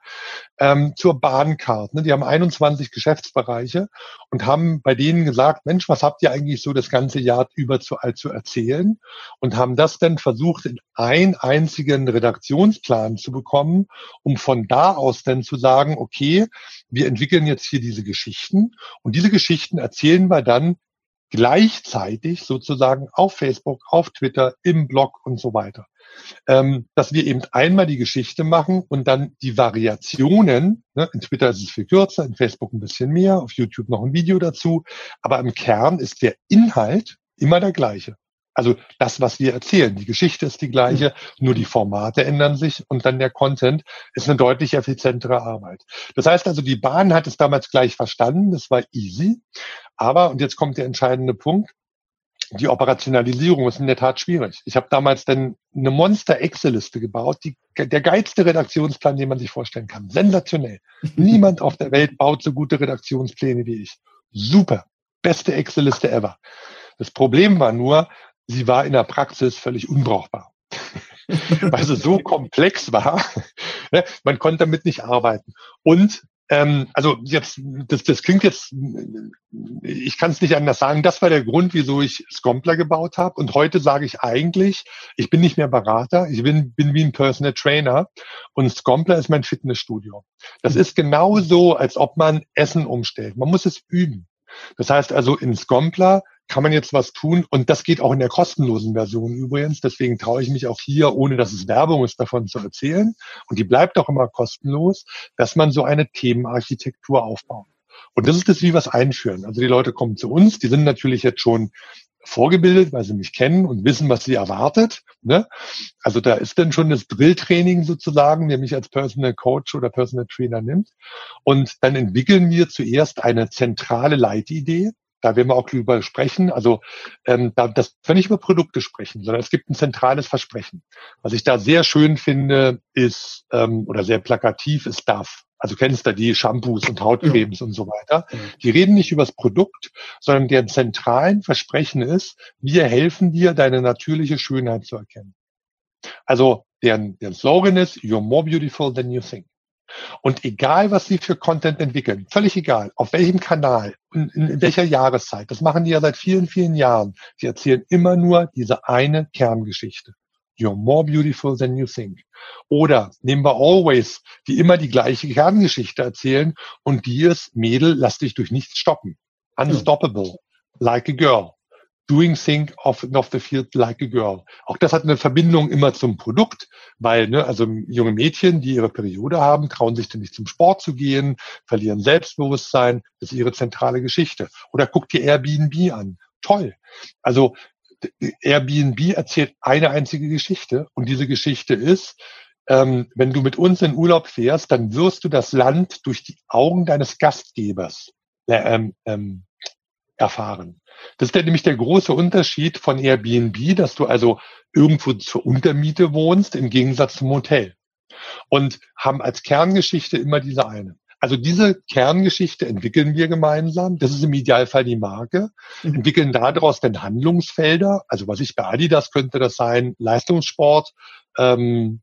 ähm, zur Bahncard. Ne? Die haben 21 Geschäftsbereiche und haben bei denen gesagt, Mensch, was habt ihr eigentlich so das ganze Jahr über zu, zu erzählen? Und haben das dann versucht, in einen einzigen Redaktionsplan zu bekommen, um von da aus dann zu sagen, okay, wir entwickeln jetzt hier diese Geschichten und diese Geschichten erzählen wir dann gleichzeitig sozusagen auf Facebook, auf Twitter, im Blog und so weiter. Ähm, dass wir eben einmal die Geschichte machen und dann die Variationen, ne, in Twitter ist es viel kürzer, in Facebook ein bisschen mehr, auf YouTube noch ein Video dazu, aber im Kern ist der Inhalt immer der gleiche. Also das, was wir erzählen, die Geschichte ist die gleiche, nur die Formate ändern sich und dann der Content ist eine deutlich effizientere Arbeit. Das heißt also, die Bahn hat es damals gleich verstanden, das war easy, Aber, und jetzt kommt der entscheidende Punkt, die Operationalisierung ist in der Tat schwierig. Ich habe damals dann eine Monster-Excel-Liste gebaut, die, der geilste Redaktionsplan, den man sich vorstellen kann. Sensationell. Niemand auf der Welt baut so gute Redaktionspläne wie ich. Super. Beste Excel-Liste ever. Das Problem war nur, sie war in der Praxis völlig unbrauchbar. Weil sie so komplex war, ne, man konnte damit nicht arbeiten. Und ähm, also jetzt, das, das klingt jetzt, ich kann es nicht anders sagen, das war der Grund, wieso ich Scompler gebaut habe. Und heute sage ich eigentlich, ich bin nicht mehr Berater, ich bin, bin wie ein Personal Trainer und Scompler ist mein Fitnessstudio. Das ist genauso, als ob man Essen umstellt. Man muss es üben. Das heißt also, in Scompler kann man jetzt was tun und das geht auch in der kostenlosen Version übrigens. Deswegen traue ich mich auch hier, ohne dass es Werbung ist, davon zu erzählen. Und die bleibt auch immer kostenlos, dass man so eine Themenarchitektur aufbaut. Und das ist das, wie wir es einführen. Also die Leute kommen zu uns, die sind natürlich jetzt schon vorgebildet, weil sie mich kennen und wissen, was sie erwartet. Ne? Also da ist dann schon das Drilltraining sozusagen, der mich als Personal Coach oder Personal Trainer nimmt. Und dann entwickeln wir zuerst eine zentrale Leitidee. Da werden wir auch drüber sprechen. Also ähm, da, das wir nicht über Produkte sprechen, sondern es gibt ein zentrales Versprechen. Was ich da sehr schön finde, ist ähm, oder sehr plakativ ist DAF. Also kennst du die Shampoos und Hautcremes ja. und so weiter. Die reden nicht über das Produkt, sondern deren zentralen Versprechen ist, wir helfen dir, deine natürliche Schönheit zu erkennen. Also deren, deren Slogan ist, you're more beautiful than you think. Und egal, was sie für Content entwickeln, völlig egal, auf welchem Kanal, in, in welcher Jahreszeit, das machen die ja seit vielen, vielen Jahren. Sie erzählen immer nur diese eine Kerngeschichte. You're more beautiful than you think. Oder nehmen wir Always, die immer die gleiche Kerngeschichte erzählen und die ist, Mädel, lass dich durch nichts stoppen. Unstoppable. Like a girl doing thing off, off the field like a girl. Auch das hat eine Verbindung immer zum Produkt, weil ne, also junge Mädchen, die ihre Periode haben, trauen sich dann nicht zum Sport zu gehen, verlieren Selbstbewusstsein, das ist ihre zentrale Geschichte. Oder guck dir Airbnb an. Toll. Also Airbnb erzählt eine einzige Geschichte und diese Geschichte ist, ähm, wenn du mit uns in Urlaub fährst, dann wirst du das Land durch die Augen deines Gastgebers äh, ähm, ähm, erfahren. Das ist ja nämlich der große Unterschied von Airbnb, dass du also irgendwo zur Untermiete wohnst, im Gegensatz zum Hotel. Und haben als Kerngeschichte immer diese eine. Also diese Kerngeschichte entwickeln wir gemeinsam. Das ist im Idealfall die Marke. Mhm. Entwickeln daraus dann Handlungsfelder. Also was ich bei Adidas könnte das sein, Leistungssport, ähm,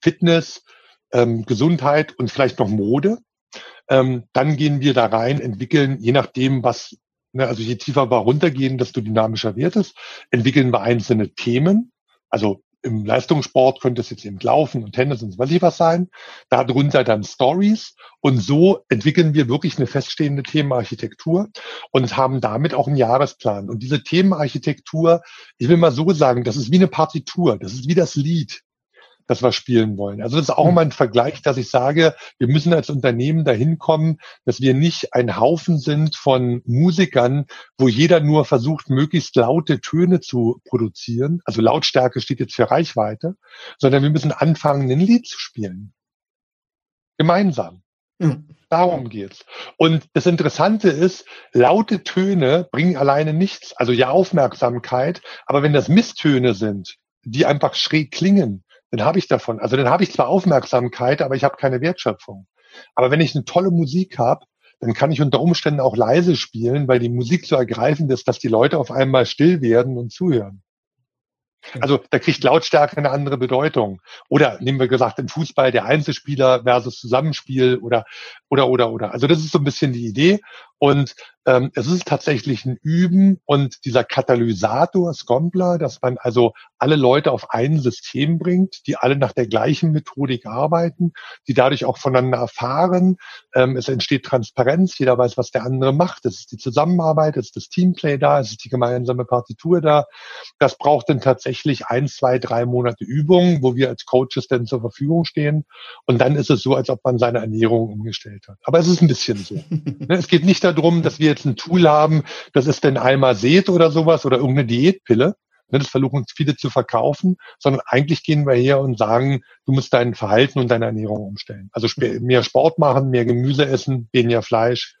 Fitness, ähm, Gesundheit und vielleicht noch Mode. Ähm, dann gehen wir da rein, entwickeln, je nachdem, was, ne, also je tiefer wir runtergehen, desto dynamischer wird es, entwickeln wir einzelne Themen. Also im Leistungssport könnte es jetzt eben Laufen und Tennis und weiß ich was sein. Darunter dann Stories. Und so entwickeln wir wirklich eine feststehende Themenarchitektur und haben damit auch einen Jahresplan. Und diese Themenarchitektur, ich will mal so sagen, das ist wie eine Partitur. Das ist wie das Lied das wir spielen wollen. Also das ist auch hm. immer ein Vergleich, dass ich sage, wir müssen als Unternehmen dahin kommen, dass wir nicht ein Haufen sind von Musikern, wo jeder nur versucht, möglichst laute Töne zu produzieren. Also Lautstärke steht jetzt für Reichweite, sondern wir müssen anfangen, ein Lied zu spielen. Gemeinsam. Mhm. Darum geht's. Und das Interessante ist, laute Töne bringen alleine nichts, also ja Aufmerksamkeit, aber wenn das Misstöne sind, die einfach schräg klingen, dann habe ich davon. Also dann habe ich zwar Aufmerksamkeit, aber ich habe keine Wertschöpfung. Aber wenn ich eine tolle Musik habe, dann kann ich unter Umständen auch leise spielen, weil die Musik so ergreifend ist, dass die Leute auf einmal still werden und zuhören. Also da kriegt Lautstärke eine andere Bedeutung. Oder nehmen wir gesagt, im Fußball der Einzelspieler versus Zusammenspiel oder oder oder oder. Also das ist so ein bisschen die Idee. Und ähm, es ist tatsächlich ein Üben und dieser Katalysator, Scombler, dass man also alle Leute auf ein System bringt, die alle nach der gleichen Methodik arbeiten, die dadurch auch voneinander erfahren. Ähm, es entsteht Transparenz, jeder weiß, was der andere macht. Es ist die Zusammenarbeit, es ist das Teamplay da, es ist die gemeinsame Partitur da. Das braucht dann tatsächlich ein, zwei, drei Monate Übung, wo wir als Coaches dann zur Verfügung stehen. Und dann ist es so, als ob man seine Ernährung umgestellt hat. Aber es ist ein bisschen so. Es geht nicht darum, dass wir jetzt ein Tool haben, das ist denn einmal Seht oder sowas oder irgendeine Diätpille. Ne, das versuchen viele zu verkaufen, sondern eigentlich gehen wir her und sagen, du musst dein Verhalten und deine Ernährung umstellen. Also mehr Sport machen, mehr Gemüse essen, weniger Fleisch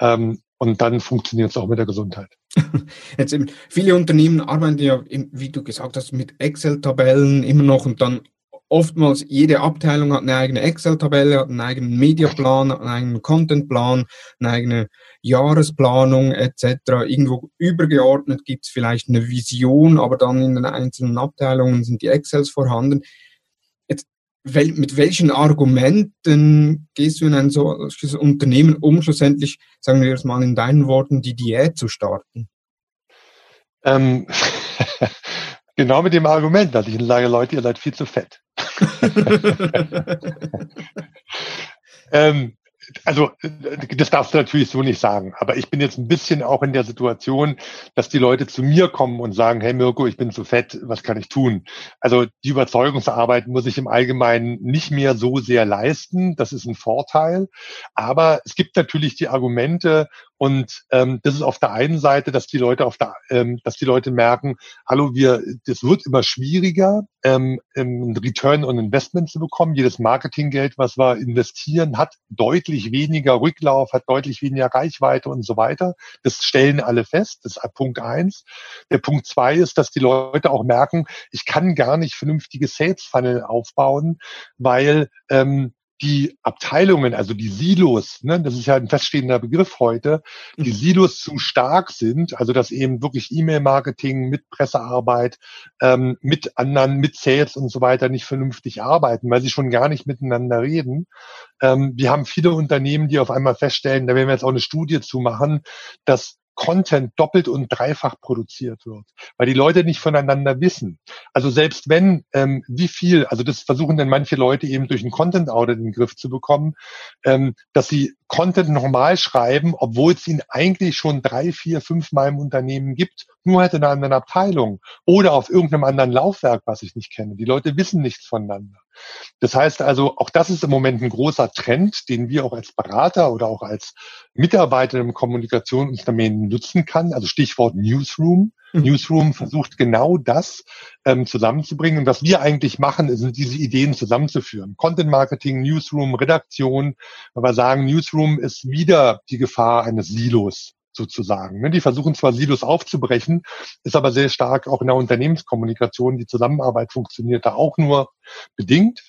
ähm, Und dann funktioniert es auch mit der Gesundheit. Jetzt eben, viele Unternehmen arbeiten ja, wie du gesagt hast, mit Excel-Tabellen immer noch und dann oftmals jede Abteilung hat eine eigene Excel-Tabelle, hat einen eigenen Mediaplan, einen eigenen Contentplan, eine eigene Jahresplanung etc. Irgendwo übergeordnet gibt es vielleicht eine Vision, aber dann in den einzelnen Abteilungen sind die Excels vorhanden. Jetzt, wel, mit welchen Argumenten gehst du in ein solches Unternehmen, um schlussendlich, sagen wir es mal in deinen Worten, die Diät zu starten? Ähm, genau mit dem Argument, dass ich sage, Leute, ihr seid viel zu fett. ähm, also das darfst du natürlich so nicht sagen, aber ich bin jetzt ein bisschen auch in der Situation, dass die Leute zu mir kommen und sagen, hey Mirko, ich bin zu fett, was kann ich tun? Also die Überzeugungsarbeit muss ich im Allgemeinen nicht mehr so sehr leisten, das ist ein Vorteil, aber es gibt natürlich die Argumente, und ähm, das ist auf der einen Seite, dass die Leute auf der, ähm, dass die Leute merken, hallo, wir, das wird immer schwieriger, ähm, ein Return on Investment zu bekommen. Jedes Marketinggeld, was wir investieren, hat deutlich weniger Rücklauf, hat deutlich weniger Reichweite und so weiter. Das stellen alle fest. Das ist Punkt eins. Der Punkt zwei ist, dass die Leute auch merken, ich kann gar nicht vernünftige Sales Funnel aufbauen, weil ähm, die Abteilungen, also die Silos, ne, das ist ja ein feststehender Begriff heute, die mhm. Silos zu stark sind, also dass eben wirklich E-Mail-Marketing mit Pressearbeit, ähm, mit anderen, mit Sales und so weiter nicht vernünftig arbeiten, weil sie schon gar nicht miteinander reden. Ähm, wir haben viele Unternehmen, die auf einmal feststellen, da werden wir jetzt auch eine Studie zu machen, dass Content doppelt und dreifach produziert wird, weil die Leute nicht voneinander wissen. Also selbst wenn, ähm, wie viel, also das versuchen dann manche Leute eben durch ein Content Audit in den Griff zu bekommen, ähm, dass sie Content normal schreiben, obwohl es ihn eigentlich schon drei, vier, fünf Mal im Unternehmen gibt, nur halt in einer anderen Abteilung oder auf irgendeinem anderen Laufwerk, was ich nicht kenne. Die Leute wissen nichts voneinander. Das heißt also, auch das ist im Moment ein großer Trend, den wir auch als Berater oder auch als Mitarbeiter im Kommunikationsunternehmen nutzen kann. Also Stichwort Newsroom. Newsroom versucht genau das ähm, zusammenzubringen. Und was wir eigentlich machen, sind diese Ideen zusammenzuführen. Content Marketing, Newsroom, Redaktion. Aber sagen, Newsroom ist wieder die Gefahr eines Silos sozusagen. Ne? Die versuchen zwar Silos aufzubrechen, ist aber sehr stark auch in der Unternehmenskommunikation. Die Zusammenarbeit funktioniert da auch nur bedingt.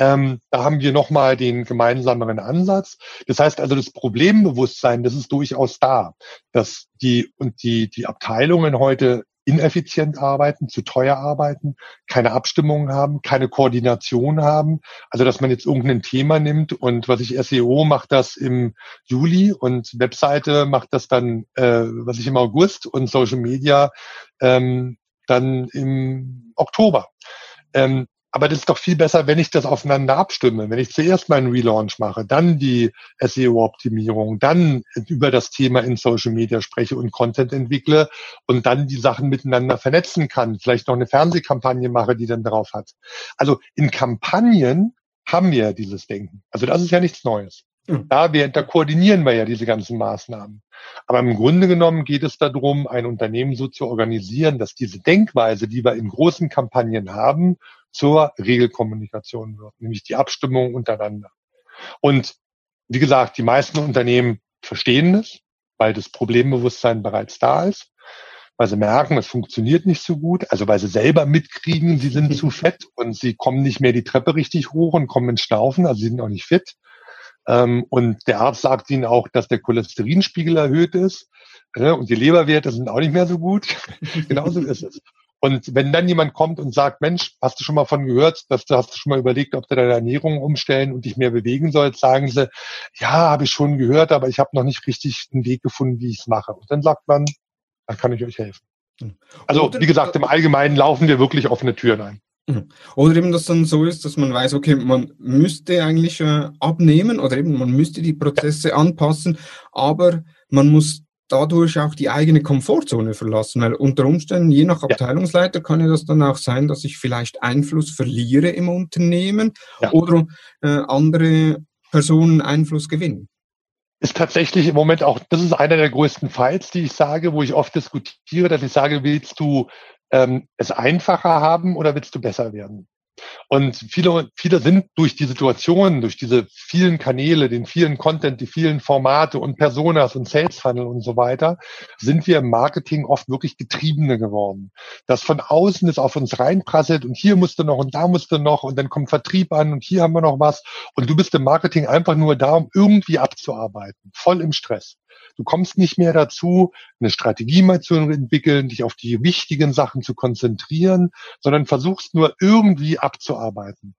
Ähm, da haben wir nochmal den gemeinsameren Ansatz. Das heißt also, das Problembewusstsein, das ist durchaus da, dass die und die, die Abteilungen heute ineffizient arbeiten, zu teuer arbeiten, keine Abstimmung haben, keine Koordination haben. Also dass man jetzt irgendein Thema nimmt und was ich SEO macht das im Juli und Webseite macht das dann, äh, was ich im August und Social Media ähm, dann im Oktober. Ähm, aber das ist doch viel besser, wenn ich das aufeinander abstimme. Wenn ich zuerst meinen Relaunch mache, dann die SEO-Optimierung, dann über das Thema in Social Media spreche und Content entwickle und dann die Sachen miteinander vernetzen kann. Vielleicht noch eine Fernsehkampagne mache, die dann drauf hat. Also in Kampagnen haben wir dieses Denken. Also das ist ja nichts Neues. Hm. Da, wir, da koordinieren wir ja diese ganzen Maßnahmen. Aber im Grunde genommen geht es darum, ein Unternehmen so zu organisieren, dass diese Denkweise, die wir in großen Kampagnen haben, zur Regelkommunikation wird, nämlich die Abstimmung untereinander. Und wie gesagt, die meisten Unternehmen verstehen es, weil das Problembewusstsein bereits da ist, weil sie merken, es funktioniert nicht so gut, also weil sie selber mitkriegen, sie sind zu fett und sie kommen nicht mehr die Treppe richtig hoch und kommen ins Schnaufen, also sie sind auch nicht fit. Ähm, und der Arzt sagt ihnen auch, dass der Cholesterinspiegel erhöht ist äh, und die Leberwerte sind auch nicht mehr so gut. Genauso ist es. Und wenn dann jemand kommt und sagt, Mensch, hast du schon mal von gehört, dass du hast du schon mal überlegt, ob du deine Ernährung umstellen und dich mehr bewegen sollst, sagen sie, ja, habe ich schon gehört, aber ich habe noch nicht richtig einen Weg gefunden, wie ich es mache. Und dann sagt man, dann kann ich euch helfen. Hm. Also, wie gesagt, im Allgemeinen laufen wir wirklich offene Türen ein. Hm. Oder eben, dass dann so ist, dass man weiß, okay, man müsste eigentlich äh, abnehmen oder eben man müsste die Prozesse anpassen, aber man muss dadurch auch die eigene Komfortzone verlassen, weil unter Umständen, je nach Abteilungsleiter, kann ja das dann auch sein, dass ich vielleicht Einfluss verliere im Unternehmen ja. oder äh, andere Personen Einfluss gewinnen. Ist tatsächlich im Moment auch, das ist einer der größten Files, die ich sage, wo ich oft diskutiere, dass ich sage, willst du ähm, es einfacher haben oder willst du besser werden? Und viele, viele sind durch die Situation, durch diese vielen Kanäle, den vielen Content, die vielen Formate und Personas und Sales Funnel und so weiter, sind wir im Marketing oft wirklich Getriebene geworden. Das von außen ist auf uns reinprasselt und hier musst du noch und da musst du noch und dann kommt Vertrieb an und hier haben wir noch was und du bist im Marketing einfach nur da, um irgendwie abzuarbeiten, voll im Stress. Du kommst nicht mehr dazu, eine Strategie mal zu entwickeln, dich auf die wichtigen Sachen zu konzentrieren, sondern versuchst nur irgendwie abzuarbeiten.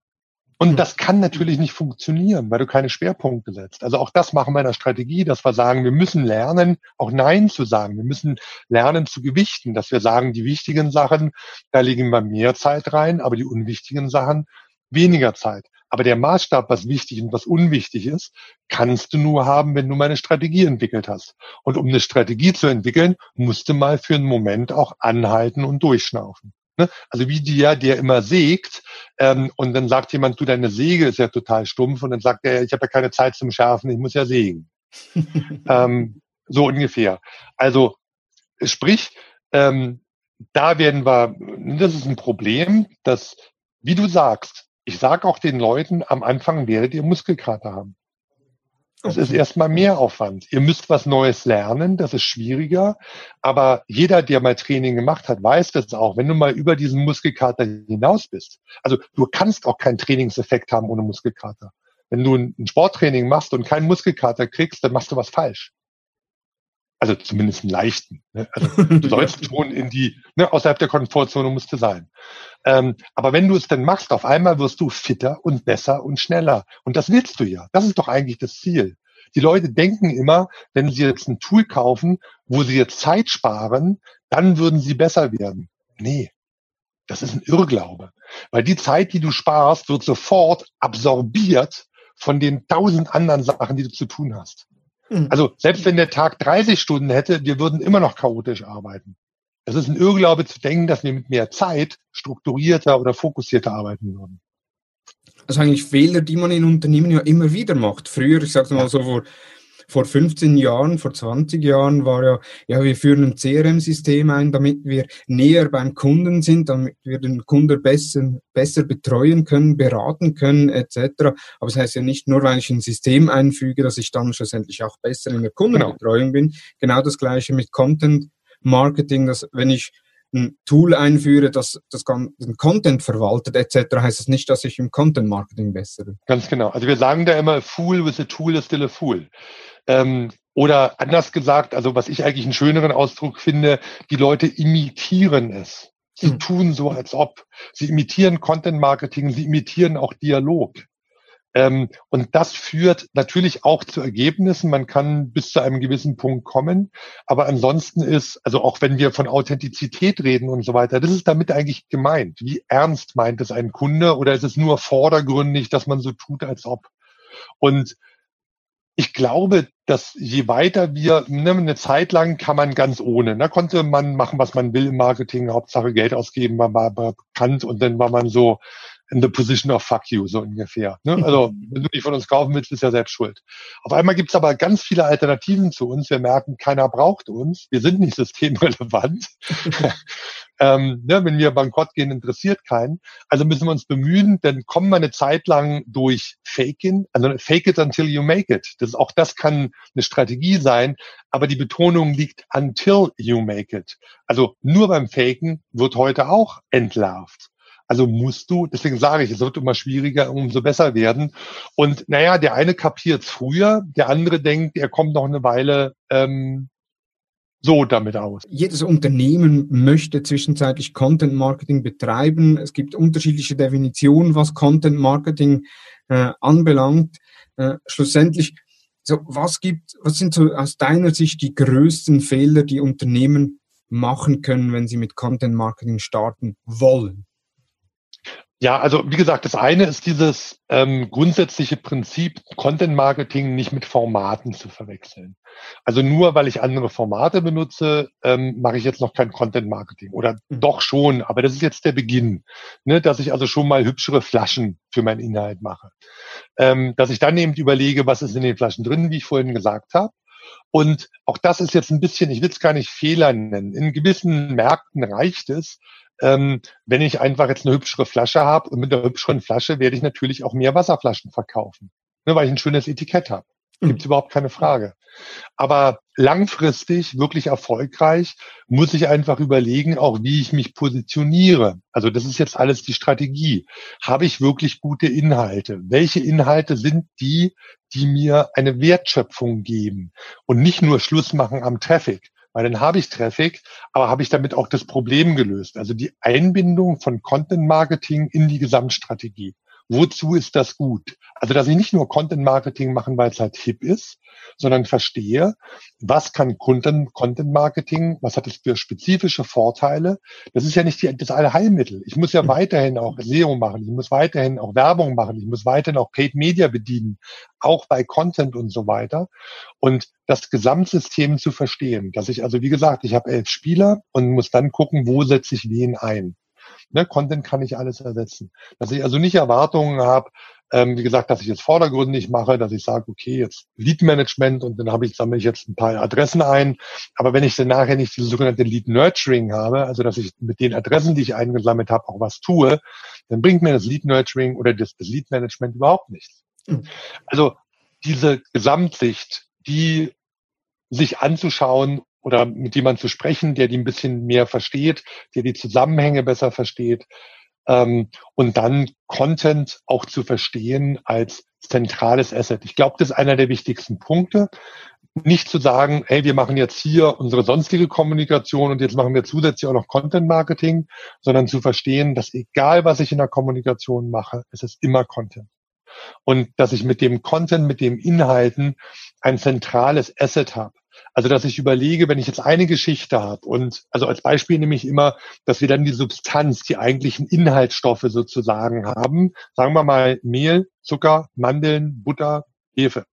Und hm. das kann natürlich nicht funktionieren, weil du keine Schwerpunkte setzt. Also auch das machen wir in der Strategie, dass wir sagen, wir müssen lernen, auch Nein zu sagen. Wir müssen lernen zu gewichten, dass wir sagen, die wichtigen Sachen, da legen wir mehr Zeit rein, aber die unwichtigen Sachen weniger Zeit. Aber der Maßstab, was wichtig und was unwichtig ist, kannst du nur haben, wenn du mal eine Strategie entwickelt hast. Und um eine Strategie zu entwickeln, musst du mal für einen Moment auch anhalten und durchschnaufen. Ne? Also wie der, der immer sägt, ähm, und dann sagt jemand, du, deine Säge ist ja total stumpf, und dann sagt er, ich habe ja keine Zeit zum Schärfen, ich muss ja sägen. ähm, so ungefähr. Also sprich, ähm, da werden wir, das ist ein Problem, dass, wie du sagst, ich sage auch den Leuten, am Anfang werdet ihr Muskelkater haben. Das ist erstmal mehr Aufwand. Ihr müsst was Neues lernen, das ist schwieriger. Aber jeder, der mal Training gemacht hat, weiß das auch. Wenn du mal über diesen Muskelkater hinaus bist, also du kannst auch keinen Trainingseffekt haben ohne Muskelkater. Wenn du ein Sporttraining machst und keinen Muskelkater kriegst, dann machst du was falsch. Also zumindest einen leichten. Ne? Also du sollst schon in die, ne, außerhalb der Komfortzone musste sein. Ähm, aber wenn du es dann machst, auf einmal wirst du fitter und besser und schneller. Und das willst du ja. Das ist doch eigentlich das Ziel. Die Leute denken immer, wenn sie jetzt ein Tool kaufen, wo sie jetzt Zeit sparen, dann würden sie besser werden. Nee, das ist ein Irrglaube. Weil die Zeit, die du sparst, wird sofort absorbiert von den tausend anderen Sachen, die du zu tun hast. Mhm. Also selbst wenn der Tag 30 Stunden hätte, wir würden immer noch chaotisch arbeiten. Es ist ein Irrglaube zu denken, dass wir mit mehr Zeit strukturierter oder fokussierter arbeiten würden. Also eigentlich Fehler, die man in Unternehmen ja immer wieder macht. Früher, ich sage mal so vor vor 15 Jahren, vor 20 Jahren war ja, ja, wir führen ein CRM-System ein, damit wir näher beim Kunden sind, damit wir den Kunden besser, besser betreuen können, beraten können, etc. Aber es das heißt ja nicht nur, weil ich ein System einfüge, dass ich dann schlussendlich auch besser in der Kundenbetreuung genau. bin. Genau das Gleiche mit Content Marketing, dass wenn ich ein Tool einführe, das, das den Content verwaltet etc., heißt das nicht, dass ich im Content Marketing besser bin. Ganz genau. Also wir sagen da immer, a fool with a tool is still a fool. Ähm, oder anders gesagt, also was ich eigentlich einen schöneren Ausdruck finde, die Leute imitieren es. Sie hm. tun so, als ob. Sie imitieren Content Marketing, sie imitieren auch Dialog. Ähm, und das führt natürlich auch zu Ergebnissen. Man kann bis zu einem gewissen Punkt kommen. Aber ansonsten ist, also auch wenn wir von Authentizität reden und so weiter, das ist damit eigentlich gemeint. Wie ernst meint es ein Kunde oder ist es nur vordergründig, dass man so tut, als ob? Und ich glaube, dass je weiter wir, ne, eine Zeit lang kann man ganz ohne, da konnte man machen, was man will im Marketing, Hauptsache Geld ausgeben, man war bekannt und dann war man so, in the position of fuck you, so ungefähr. Ne? Also, wenn du dich von uns kaufen willst, bist du ja selbst schuld. Auf einmal gibt's aber ganz viele Alternativen zu uns. Wir merken, keiner braucht uns. Wir sind nicht systemrelevant. ähm, ne, wenn wir bankrott gehen, interessiert keinen. Also müssen wir uns bemühen, denn kommen wir eine Zeit lang durch Faking, also fake it until you make it. Das, auch das kann eine Strategie sein, aber die Betonung liegt until you make it. Also nur beim Faken wird heute auch entlarvt. Also musst du, deswegen sage ich, es wird immer schwieriger, umso besser werden. Und naja, der eine kapiert früher, der andere denkt, er kommt noch eine Weile ähm, so damit aus. Jedes Unternehmen möchte zwischenzeitlich Content Marketing betreiben. Es gibt unterschiedliche Definitionen, was Content Marketing äh, anbelangt. Äh, schlussendlich, so was gibt, was sind so aus deiner Sicht die größten Fehler, die Unternehmen machen können, wenn sie mit Content Marketing starten wollen? Ja, also wie gesagt, das eine ist dieses ähm, grundsätzliche Prinzip, Content Marketing nicht mit Formaten zu verwechseln. Also nur weil ich andere Formate benutze, ähm, mache ich jetzt noch kein Content Marketing. Oder mhm. doch schon, aber das ist jetzt der Beginn, ne, dass ich also schon mal hübschere Flaschen für meinen Inhalt mache. Ähm, dass ich dann eben überlege, was ist in den Flaschen drin, wie ich vorhin gesagt habe. Und auch das ist jetzt ein bisschen, ich will es gar nicht Fehler nennen. In gewissen Märkten reicht es, ähm, wenn ich einfach jetzt eine hübschere Flasche habe und mit der hübscheren Flasche werde ich natürlich auch mehr Wasserflaschen verkaufen, ne, weil ich ein schönes Etikett habe. Gibt mhm. überhaupt keine Frage. Aber langfristig wirklich erfolgreich muss ich einfach überlegen, auch wie ich mich positioniere. Also das ist jetzt alles die Strategie. Habe ich wirklich gute Inhalte? Welche Inhalte sind die, die mir eine Wertschöpfung geben und nicht nur Schluss machen am Traffic? Weil dann habe ich Traffic, aber habe ich damit auch das Problem gelöst. Also die Einbindung von Content Marketing in die Gesamtstrategie wozu ist das gut? Also, dass ich nicht nur Content Marketing machen, weil es halt hip ist, sondern verstehe, was kann Content, Content Marketing, was hat es für spezifische Vorteile? Das ist ja nicht die, das Allheilmittel. Ich muss ja mhm. weiterhin auch SEO machen, ich muss weiterhin auch Werbung machen, ich muss weiterhin auch Paid Media bedienen, auch bei Content und so weiter. Und das Gesamtsystem zu verstehen, dass ich also, wie gesagt, ich habe elf Spieler und muss dann gucken, wo setze ich wen ein. Ne, Content kann ich alles ersetzen. Dass ich also nicht Erwartungen habe, ähm, wie gesagt, dass ich jetzt vordergründig mache, dass ich sage, okay, jetzt Lead Management und dann habe ich, sammle ich jetzt ein paar Adressen ein. Aber wenn ich dann nachher nicht diese sogenannte Lead Nurturing habe, also dass ich mit den Adressen, die ich eingesammelt habe, auch was tue, dann bringt mir das Lead Nurturing oder das, das Lead Management überhaupt nichts. Mhm. Also diese Gesamtsicht, die sich anzuschauen oder mit jemandem zu sprechen, der die ein bisschen mehr versteht, der die Zusammenhänge besser versteht ähm, und dann Content auch zu verstehen als zentrales Asset. Ich glaube, das ist einer der wichtigsten Punkte. Nicht zu sagen, hey, wir machen jetzt hier unsere sonstige Kommunikation und jetzt machen wir zusätzlich auch noch Content Marketing, sondern zu verstehen, dass egal was ich in der Kommunikation mache, es ist immer Content. Und dass ich mit dem Content, mit dem Inhalten ein zentrales Asset habe. Also, dass ich überlege, wenn ich jetzt eine Geschichte habe und also als Beispiel nehme ich immer, dass wir dann die Substanz, die eigentlichen Inhaltsstoffe sozusagen haben. Sagen wir mal Mehl, Zucker, Mandeln, Butter, Hefe.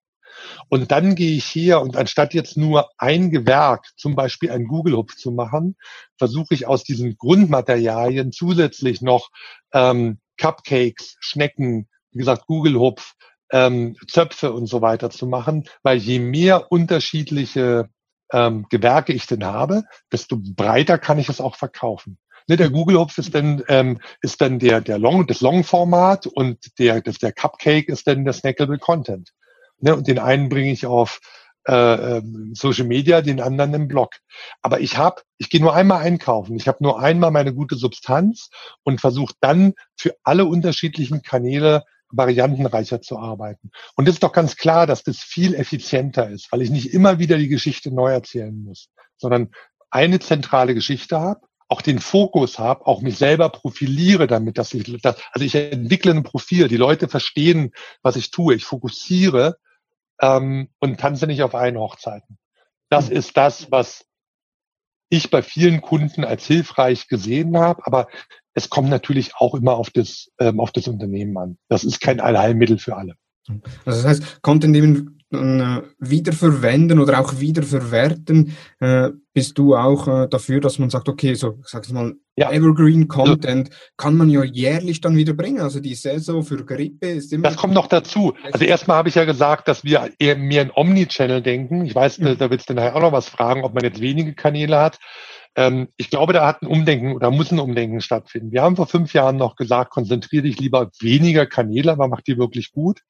Und dann gehe ich hier und anstatt jetzt nur ein Gewerk, zum Beispiel ein Google-Hupf zu machen, versuche ich aus diesen Grundmaterialien zusätzlich noch ähm, Cupcakes, Schnecken, wie gesagt, Google-Hupf, ähm, Zöpfe und so weiter zu machen, weil je mehr unterschiedliche ähm, Gewerke ich denn habe, desto breiter kann ich es auch verkaufen. Ne, der Google-Hupf ist dann, ähm, ist dann der, der Long, das Long-Format und der, das, der Cupcake ist dann der Snackable Content. Ne, und den einen bringe ich auf äh, ähm, Social Media, den anderen im Blog. Aber ich habe, ich gehe nur einmal einkaufen. Ich habe nur einmal meine gute Substanz und versuche dann für alle unterschiedlichen Kanäle variantenreicher zu arbeiten. Und es ist doch ganz klar, dass das viel effizienter ist, weil ich nicht immer wieder die Geschichte neu erzählen muss, sondern eine zentrale Geschichte habe, auch den Fokus habe, auch mich selber profiliere damit, dass ich, dass, also ich entwickle ein Profil, die Leute verstehen, was ich tue, ich fokussiere ähm, und tanze nicht auf einen Hochzeiten. Das mhm. ist das, was ich bei vielen Kunden als hilfreich gesehen habe, aber es kommt natürlich auch immer auf das, ähm, auf das Unternehmen an. Das ist kein Allheilmittel für alle. Also das heißt, Content eben äh, wiederverwenden oder auch wiederverwerten, äh, bist du auch äh, dafür, dass man sagt, okay, so sag's mal, ja. Evergreen Content kann man ja jährlich dann wieder bringen. Also die Saison für Grippe ist immer. Das kommt noch dazu. Also erstmal habe ich ja gesagt, dass wir eher mehr in Omnichannel denken. Ich weiß, mhm. da willst du nachher auch noch was fragen, ob man jetzt wenige Kanäle hat. Ähm, ich glaube, da hat ein Umdenken oder muss ein Umdenken stattfinden. Wir haben vor fünf Jahren noch gesagt, konzentriere dich lieber weniger Kanäle, aber mach die wirklich gut.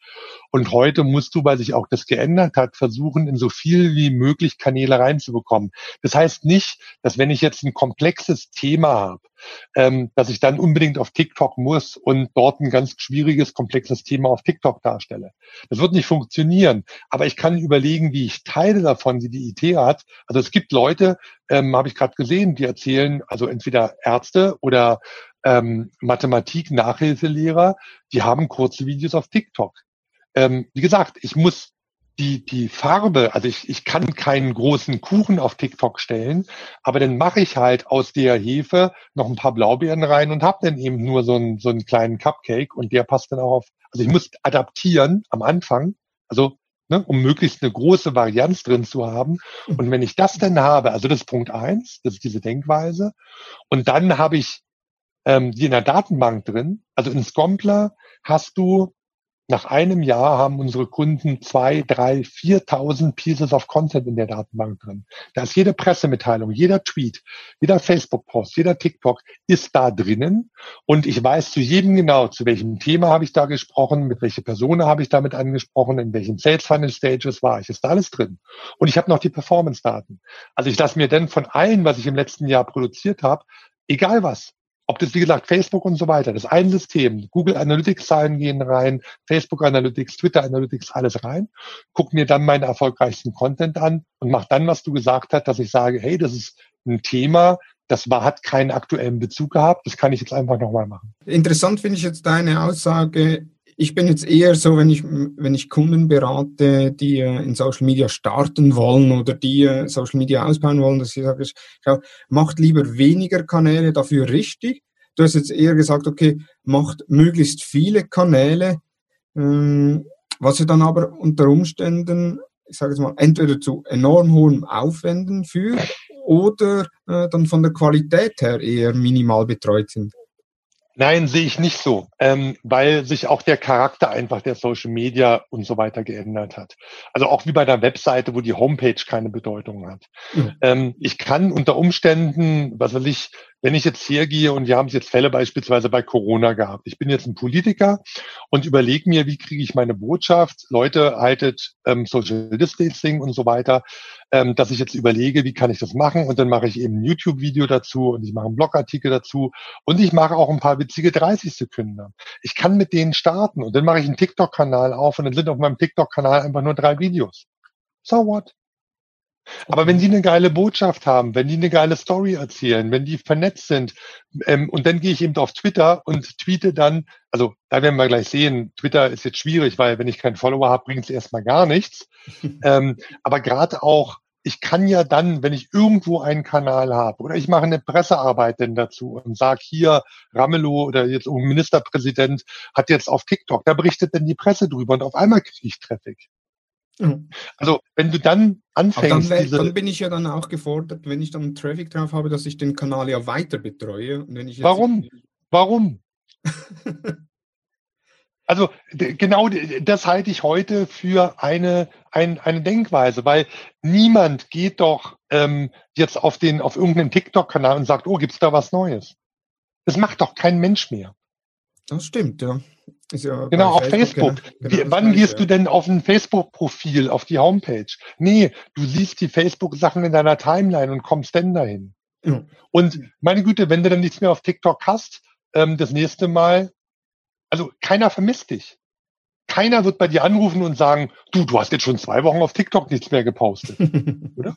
Und heute musst du, weil sich auch das geändert hat, versuchen, in so viel wie möglich Kanäle reinzubekommen. Das heißt nicht, dass wenn ich jetzt ein komplexes Thema habe, ähm, dass ich dann unbedingt auf TikTok muss und dort ein ganz schwieriges, komplexes Thema auf TikTok darstelle. Das wird nicht funktionieren. Aber ich kann überlegen, wie ich Teile davon, die die IT hat. Also es gibt Leute, ähm, habe ich gerade gesehen, die erzählen, also entweder Ärzte oder ähm, Mathematik-Nachhilfelehrer, die haben kurze Videos auf TikTok. Ähm, wie gesagt, ich muss die, die Farbe, also ich, ich kann keinen großen Kuchen auf TikTok stellen, aber dann mache ich halt aus der Hefe noch ein paar Blaubeeren rein und habe dann eben nur so einen, so einen kleinen Cupcake und der passt dann auch auf. Also ich muss adaptieren am Anfang, also ne, um möglichst eine große Varianz drin zu haben. Und wenn ich das dann habe, also das ist Punkt eins, das ist diese Denkweise, und dann habe ich ähm, die in der Datenbank drin, also in Scompler hast du nach einem Jahr haben unsere Kunden zwei, drei, viertausend Pieces of Content in der Datenbank drin. Da ist jede Pressemitteilung, jeder Tweet, jeder Facebook-Post, jeder TikTok ist da drinnen. Und ich weiß zu jedem genau, zu welchem Thema habe ich da gesprochen, mit welcher Person habe ich damit angesprochen, in welchen Sales Funnel Stages war ich. Ist da alles drin. Und ich habe noch die Performance-Daten. Also ich lasse mir dann von allen, was ich im letzten Jahr produziert habe, egal was, ob das, wie gesagt, Facebook und so weiter, das ein System. Google Analytics-Zahlen gehen rein, Facebook Analytics, Twitter Analytics, alles rein. Guck mir dann meinen erfolgreichsten Content an und mach dann, was du gesagt hast, dass ich sage, hey, das ist ein Thema, das war, hat keinen aktuellen Bezug gehabt, das kann ich jetzt einfach nochmal machen. Interessant finde ich jetzt deine Aussage, ich bin jetzt eher so, wenn ich, wenn ich Kunden berate, die äh, in Social Media starten wollen oder die äh, Social Media ausbauen wollen, dass ich sage, schau, macht lieber weniger Kanäle dafür richtig. Du hast jetzt eher gesagt, okay, macht möglichst viele Kanäle, ähm, was ja dann aber unter Umständen, ich sage jetzt mal, entweder zu enorm hohen Aufwänden führt oder äh, dann von der Qualität her eher minimal betreut sind. Nein, sehe ich nicht so, ähm, weil sich auch der Charakter einfach der Social Media und so weiter geändert hat. Also auch wie bei der Webseite, wo die Homepage keine Bedeutung hat. Mhm. Ähm, ich kann unter Umständen, was weiß ich, wenn ich jetzt hergehe und wir haben jetzt Fälle beispielsweise bei Corona gehabt. Ich bin jetzt ein Politiker und überlege mir, wie kriege ich meine Botschaft, Leute, haltet ähm, Social Distancing und so weiter, ähm, dass ich jetzt überlege, wie kann ich das machen und dann mache ich eben ein YouTube-Video dazu und ich mache einen Blogartikel dazu und ich mache auch ein paar witzige 30 Sekunden. Ich kann mit denen starten und dann mache ich einen TikTok-Kanal auf und dann sind auf meinem TikTok-Kanal einfach nur drei Videos. So what? Aber wenn die eine geile Botschaft haben, wenn die eine geile Story erzählen, wenn die vernetzt sind, ähm, und dann gehe ich eben auf Twitter und tweete dann, also da werden wir gleich sehen, Twitter ist jetzt schwierig, weil wenn ich keinen Follower habe, bringt es erstmal gar nichts. ähm, aber gerade auch, ich kann ja dann, wenn ich irgendwo einen Kanal habe oder ich mache eine Pressearbeit denn dazu und sage hier, Ramelow oder jetzt Ministerpräsident hat jetzt auf TikTok, da berichtet dann die Presse drüber und auf einmal kriege ich Traffic. Mhm. Also wenn du dann anfängst. Dann, dann, bin ich ja dann auch gefordert, wenn ich dann Traffic drauf habe, dass ich den Kanal ja weiter betreue. Warum? Warum? also genau das halte ich heute für eine, ein, eine Denkweise, weil niemand geht doch ähm, jetzt auf den auf irgendeinen TikTok-Kanal und sagt, oh, gibt's da was Neues? Das macht doch kein Mensch mehr. Das stimmt, ja. Ja genau, auf Facebook. Genau, Wie, wann gehst ja. du denn auf ein Facebook-Profil, auf die Homepage? Nee, du siehst die Facebook-Sachen in deiner Timeline und kommst dann dahin. Ja. Und meine Güte, wenn du dann nichts mehr auf TikTok hast, ähm, das nächste Mal, also keiner vermisst dich. Keiner wird bei dir anrufen und sagen, du, du hast jetzt schon zwei Wochen auf TikTok nichts mehr gepostet. Oder?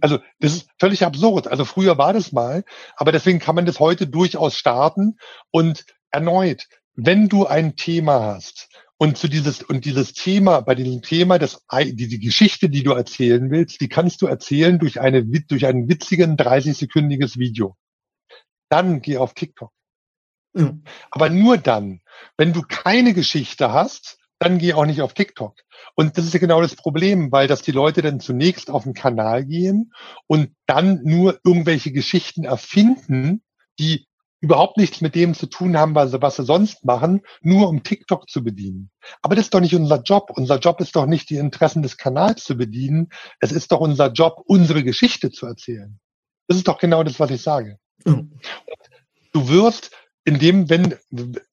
Also das ist völlig absurd. Also früher war das mal, aber deswegen kann man das heute durchaus starten und erneut, wenn du ein Thema hast und zu dieses und dieses Thema bei diesem Thema das diese Geschichte, die du erzählen willst, die kannst du erzählen durch eine durch einen witzigen 30 sekündiges Video. Dann geh auf TikTok. Mhm. Aber nur dann, wenn du keine Geschichte hast, dann geh auch nicht auf TikTok. Und das ist ja genau das Problem, weil dass die Leute dann zunächst auf den Kanal gehen und dann nur irgendwelche Geschichten erfinden, die überhaupt nichts mit dem zu tun haben, was, was sie sonst machen, nur um TikTok zu bedienen. Aber das ist doch nicht unser Job. Unser Job ist doch nicht, die Interessen des Kanals zu bedienen. Es ist doch unser Job, unsere Geschichte zu erzählen. Das ist doch genau das, was ich sage. Mhm. Du wirst, indem, wenn,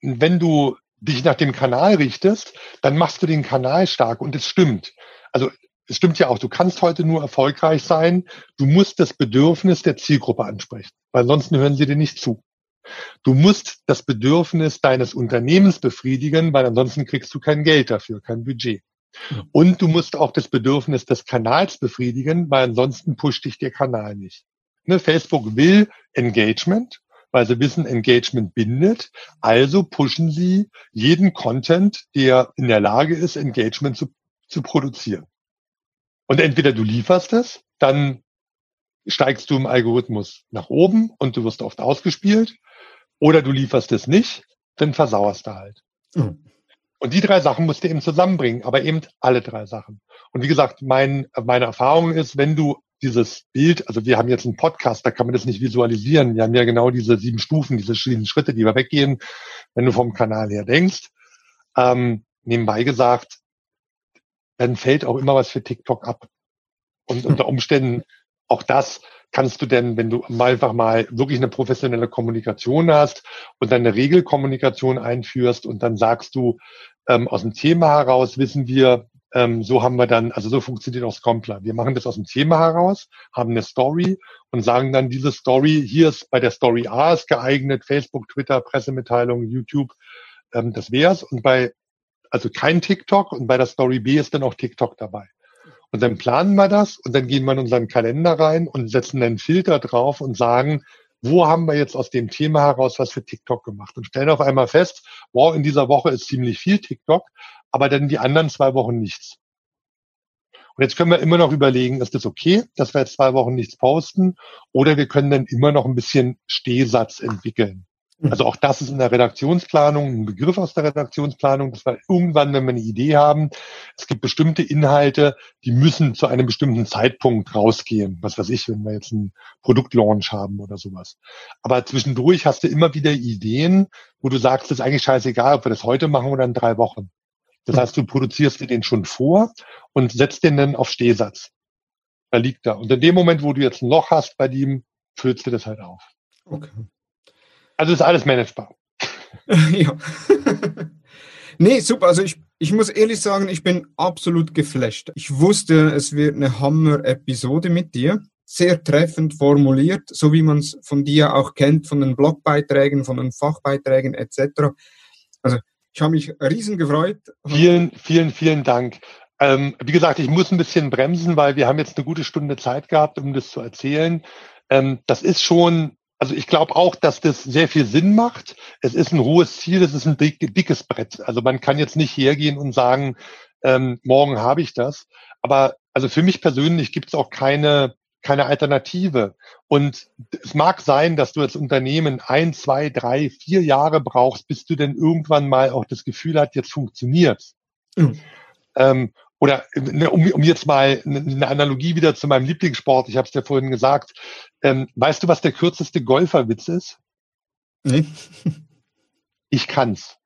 wenn du dich nach dem Kanal richtest, dann machst du den Kanal stark und es stimmt. Also es stimmt ja auch, du kannst heute nur erfolgreich sein. Du musst das Bedürfnis der Zielgruppe ansprechen, weil ansonsten hören sie dir nicht zu. Du musst das Bedürfnis deines Unternehmens befriedigen, weil ansonsten kriegst du kein Geld dafür, kein Budget. Und du musst auch das Bedürfnis des Kanals befriedigen, weil ansonsten pusht dich der Kanal nicht. Ne, Facebook will Engagement, weil sie wissen, Engagement bindet. Also pushen sie jeden Content, der in der Lage ist, Engagement zu, zu produzieren. Und entweder du lieferst es, dann steigst du im Algorithmus nach oben und du wirst oft ausgespielt. Oder du lieferst es nicht, dann versauerst du halt. Mhm. Und die drei Sachen musst du eben zusammenbringen, aber eben alle drei Sachen. Und wie gesagt, mein, meine Erfahrung ist, wenn du dieses Bild, also wir haben jetzt einen Podcast, da kann man das nicht visualisieren. Wir haben ja genau diese sieben Stufen, diese sieben Schritte, die wir weggehen, wenn du vom Kanal her denkst. Ähm, nebenbei gesagt, dann fällt auch immer was für TikTok ab. Und unter Umständen auch das kannst du denn, wenn du einfach mal wirklich eine professionelle Kommunikation hast und dann eine Regelkommunikation einführst und dann sagst du, ähm, aus dem Thema heraus wissen wir, ähm, so haben wir dann, also so funktioniert auch Scompler. Wir machen das aus dem Thema heraus, haben eine Story und sagen dann, diese Story, hier ist bei der Story A ist geeignet, Facebook, Twitter, Pressemitteilungen, YouTube, ähm, das wär's. Und bei, also kein TikTok und bei der Story B ist dann auch TikTok dabei. Und dann planen wir das und dann gehen wir in unseren Kalender rein und setzen einen Filter drauf und sagen, wo haben wir jetzt aus dem Thema heraus was für TikTok gemacht und stellen auf einmal fest, wow, in dieser Woche ist ziemlich viel TikTok, aber dann die anderen zwei Wochen nichts. Und jetzt können wir immer noch überlegen, ist das okay, dass wir jetzt zwei Wochen nichts posten oder wir können dann immer noch ein bisschen Stehsatz entwickeln. Also auch das ist in der Redaktionsplanung ein Begriff aus der Redaktionsplanung, dass wir irgendwann, wenn wir eine Idee haben, es gibt bestimmte Inhalte, die müssen zu einem bestimmten Zeitpunkt rausgehen. Was weiß ich, wenn wir jetzt einen Produktlaunch haben oder sowas. Aber zwischendurch hast du immer wieder Ideen, wo du sagst, es ist eigentlich scheißegal, ob wir das heute machen oder in drei Wochen. Das heißt, du produzierst dir den schon vor und setzt den dann auf Stehsatz. Da liegt er. Und in dem Moment, wo du jetzt ein Loch hast bei dem, füllst du das halt auf. Okay. Also ist alles managebar. ja. nee, super. Also ich, ich muss ehrlich sagen, ich bin absolut geflasht. Ich wusste, es wird eine Hammer-Episode mit dir. Sehr treffend formuliert, so wie man es von dir auch kennt, von den Blogbeiträgen, von den Fachbeiträgen etc. Also ich habe mich riesen gefreut. Vielen, vielen, vielen Dank. Ähm, wie gesagt, ich muss ein bisschen bremsen, weil wir haben jetzt eine gute Stunde Zeit gehabt, um das zu erzählen. Ähm, das ist schon also ich glaube auch, dass das sehr viel Sinn macht. Es ist ein hohes Ziel, es ist ein dick, dickes Brett. Also man kann jetzt nicht hergehen und sagen, ähm, morgen habe ich das. Aber also für mich persönlich gibt es auch keine, keine Alternative. Und es mag sein, dass du als Unternehmen ein, zwei, drei, vier Jahre brauchst, bis du denn irgendwann mal auch das Gefühl hast, jetzt funktioniert. Mhm. Ähm, oder ne, um, um jetzt mal eine Analogie wieder zu meinem Lieblingssport, ich habe es dir vorhin gesagt, ähm, weißt du, was der kürzeste Golferwitz ist? Nee. Ich kann's.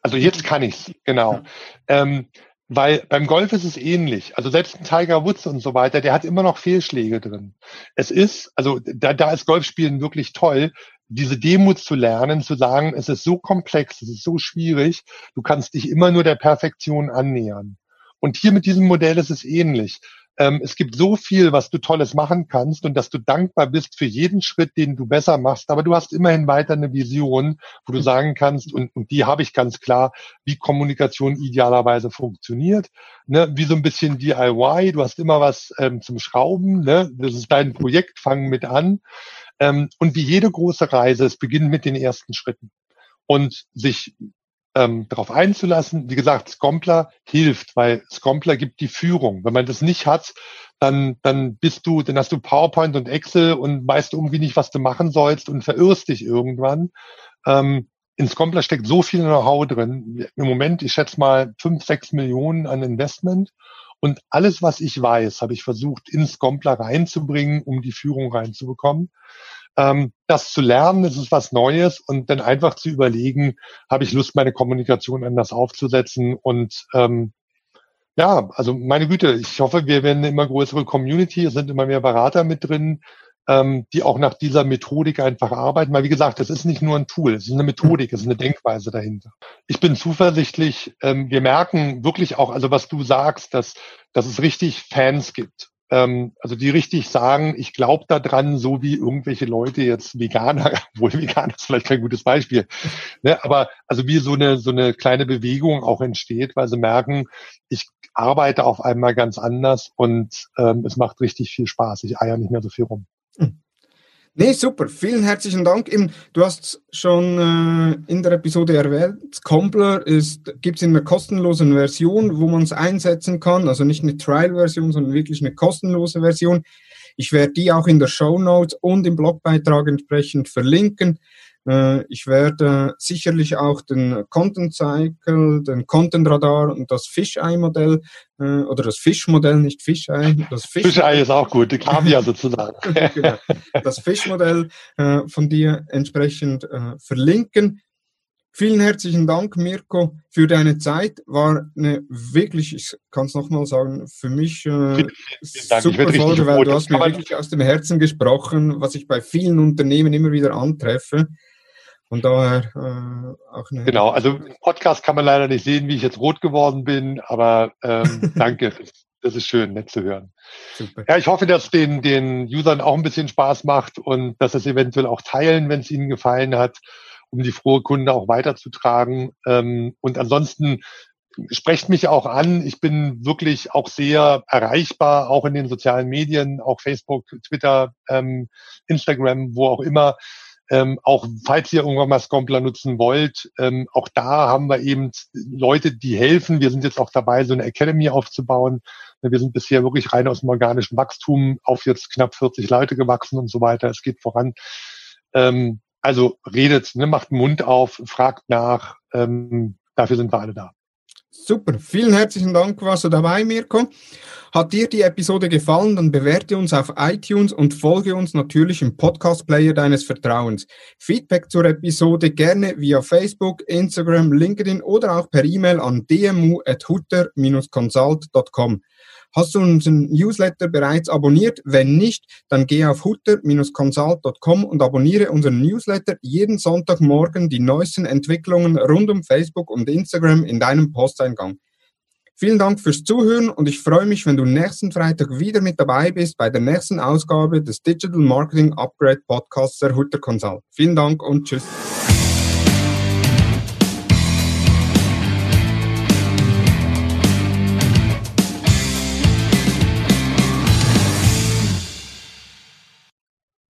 Also jetzt kann ich's, genau. Ähm, weil beim Golf ist es ähnlich. Also selbst ein Tiger Woods und so weiter, der hat immer noch Fehlschläge drin. Es ist, also da, da ist Golfspielen wirklich toll, diese Demut zu lernen, zu sagen, es ist so komplex, es ist so schwierig, du kannst dich immer nur der Perfektion annähern. Und hier mit diesem Modell ist es ähnlich. Ähm, es gibt so viel, was du Tolles machen kannst und dass du dankbar bist für jeden Schritt, den du besser machst. Aber du hast immerhin weiter eine Vision, wo du mhm. sagen kannst, und, und die habe ich ganz klar, wie Kommunikation idealerweise funktioniert. Ne? Wie so ein bisschen DIY. Du hast immer was ähm, zum Schrauben. Ne? Das ist dein Projekt, fang mit an. Ähm, und wie jede große Reise, es beginnt mit den ersten Schritten und sich ähm, darauf einzulassen. Wie gesagt, Scompler hilft, weil Scompler gibt die Führung. Wenn man das nicht hat, dann, dann bist du, dann hast du PowerPoint und Excel und weißt irgendwie nicht, was du machen sollst und verirrst dich irgendwann. Ähm, in Scompler steckt so viel Know-how drin. Im Moment, ich schätze mal fünf, sechs Millionen an Investment. Und alles, was ich weiß, habe ich versucht, in Scompler reinzubringen, um die Führung reinzubekommen ähm, das zu lernen, das ist was Neues und dann einfach zu überlegen, habe ich Lust, meine Kommunikation anders aufzusetzen und ähm, ja, also meine Güte, ich hoffe, wir werden eine immer größere Community, es sind immer mehr Berater mit drin, ähm, die auch nach dieser Methodik einfach arbeiten. Weil wie gesagt, das ist nicht nur ein Tool, es ist eine Methodik, es ist eine Denkweise dahinter. Ich bin zuversichtlich, ähm, wir merken wirklich auch, also was du sagst, dass, dass es richtig Fans gibt ähm, also die richtig sagen, ich glaube daran, so wie irgendwelche Leute jetzt Veganer, wohl Veganer ist vielleicht kein gutes Beispiel, ne, aber also wie so eine so eine kleine Bewegung auch entsteht, weil sie merken, ich arbeite auf einmal ganz anders und ähm, es macht richtig viel Spaß. Ich eier nicht mehr so viel rum. Hm. Nee, super. Vielen herzlichen Dank. Du hast schon äh, in der Episode erwähnt, Scombler gibt es in einer kostenlosen Version, wo man es einsetzen kann. Also nicht eine Trial-Version, sondern wirklich eine kostenlose Version. Ich werde die auch in der Show Notes und im Blogbeitrag entsprechend verlinken. Äh, ich werde sicherlich auch den Content Cycle, den Content Radar und das Fisheye-Modell äh, oder das Fish-Modell, nicht Fisheye. Das Fish Fisheye ist auch gut, die Kaviar sozusagen. genau. Das Fish-Modell äh, von dir entsprechend verlinken. Vielen herzlichen Dank, Mirko, für deine Zeit. War eine wirklich, ich kann es nochmal sagen, für mich äh, super Folge, weil du hast mir wirklich aus dem Herzen gesprochen, was ich bei vielen Unternehmen immer wieder antreffe. Und daher äh, auch eine. Genau, also im Podcast kann man leider nicht sehen, wie ich jetzt rot geworden bin, aber ähm, danke. Das ist schön, nett zu hören. Super. Ja, ich hoffe, dass den, den Usern auch ein bisschen Spaß macht und dass es eventuell auch teilen, wenn es ihnen gefallen hat um die frohe Kunde auch weiterzutragen. Ähm, und ansonsten sprecht mich auch an. Ich bin wirklich auch sehr erreichbar, auch in den sozialen Medien, auch Facebook, Twitter, ähm, Instagram, wo auch immer. Ähm, auch falls ihr irgendwann mal Scompler nutzen wollt, ähm, auch da haben wir eben Leute, die helfen. Wir sind jetzt auch dabei, so eine Academy aufzubauen. Wir sind bisher wirklich rein aus dem organischen Wachstum auf jetzt knapp 40 Leute gewachsen und so weiter. Es geht voran. Ähm, also redet, ne, macht Mund auf, fragt nach. Ähm, dafür sind wir alle da. Super, vielen herzlichen Dank, warst du dabei, Mirko. Hat dir die Episode gefallen, dann bewerte uns auf iTunes und folge uns natürlich im Podcast-Player deines Vertrauens. Feedback zur Episode gerne via Facebook, Instagram, LinkedIn oder auch per E-Mail an dmu.hutter-consult.com. Hast du unseren Newsletter bereits abonniert? Wenn nicht, dann geh auf hutter-consult.com und abonniere unseren Newsletter jeden Sonntagmorgen die neuesten Entwicklungen rund um Facebook und Instagram in deinem Posteingang. Vielen Dank fürs Zuhören und ich freue mich, wenn du nächsten Freitag wieder mit dabei bist bei der nächsten Ausgabe des Digital Marketing Upgrade Podcasts der Hutter Consult. Vielen Dank und tschüss.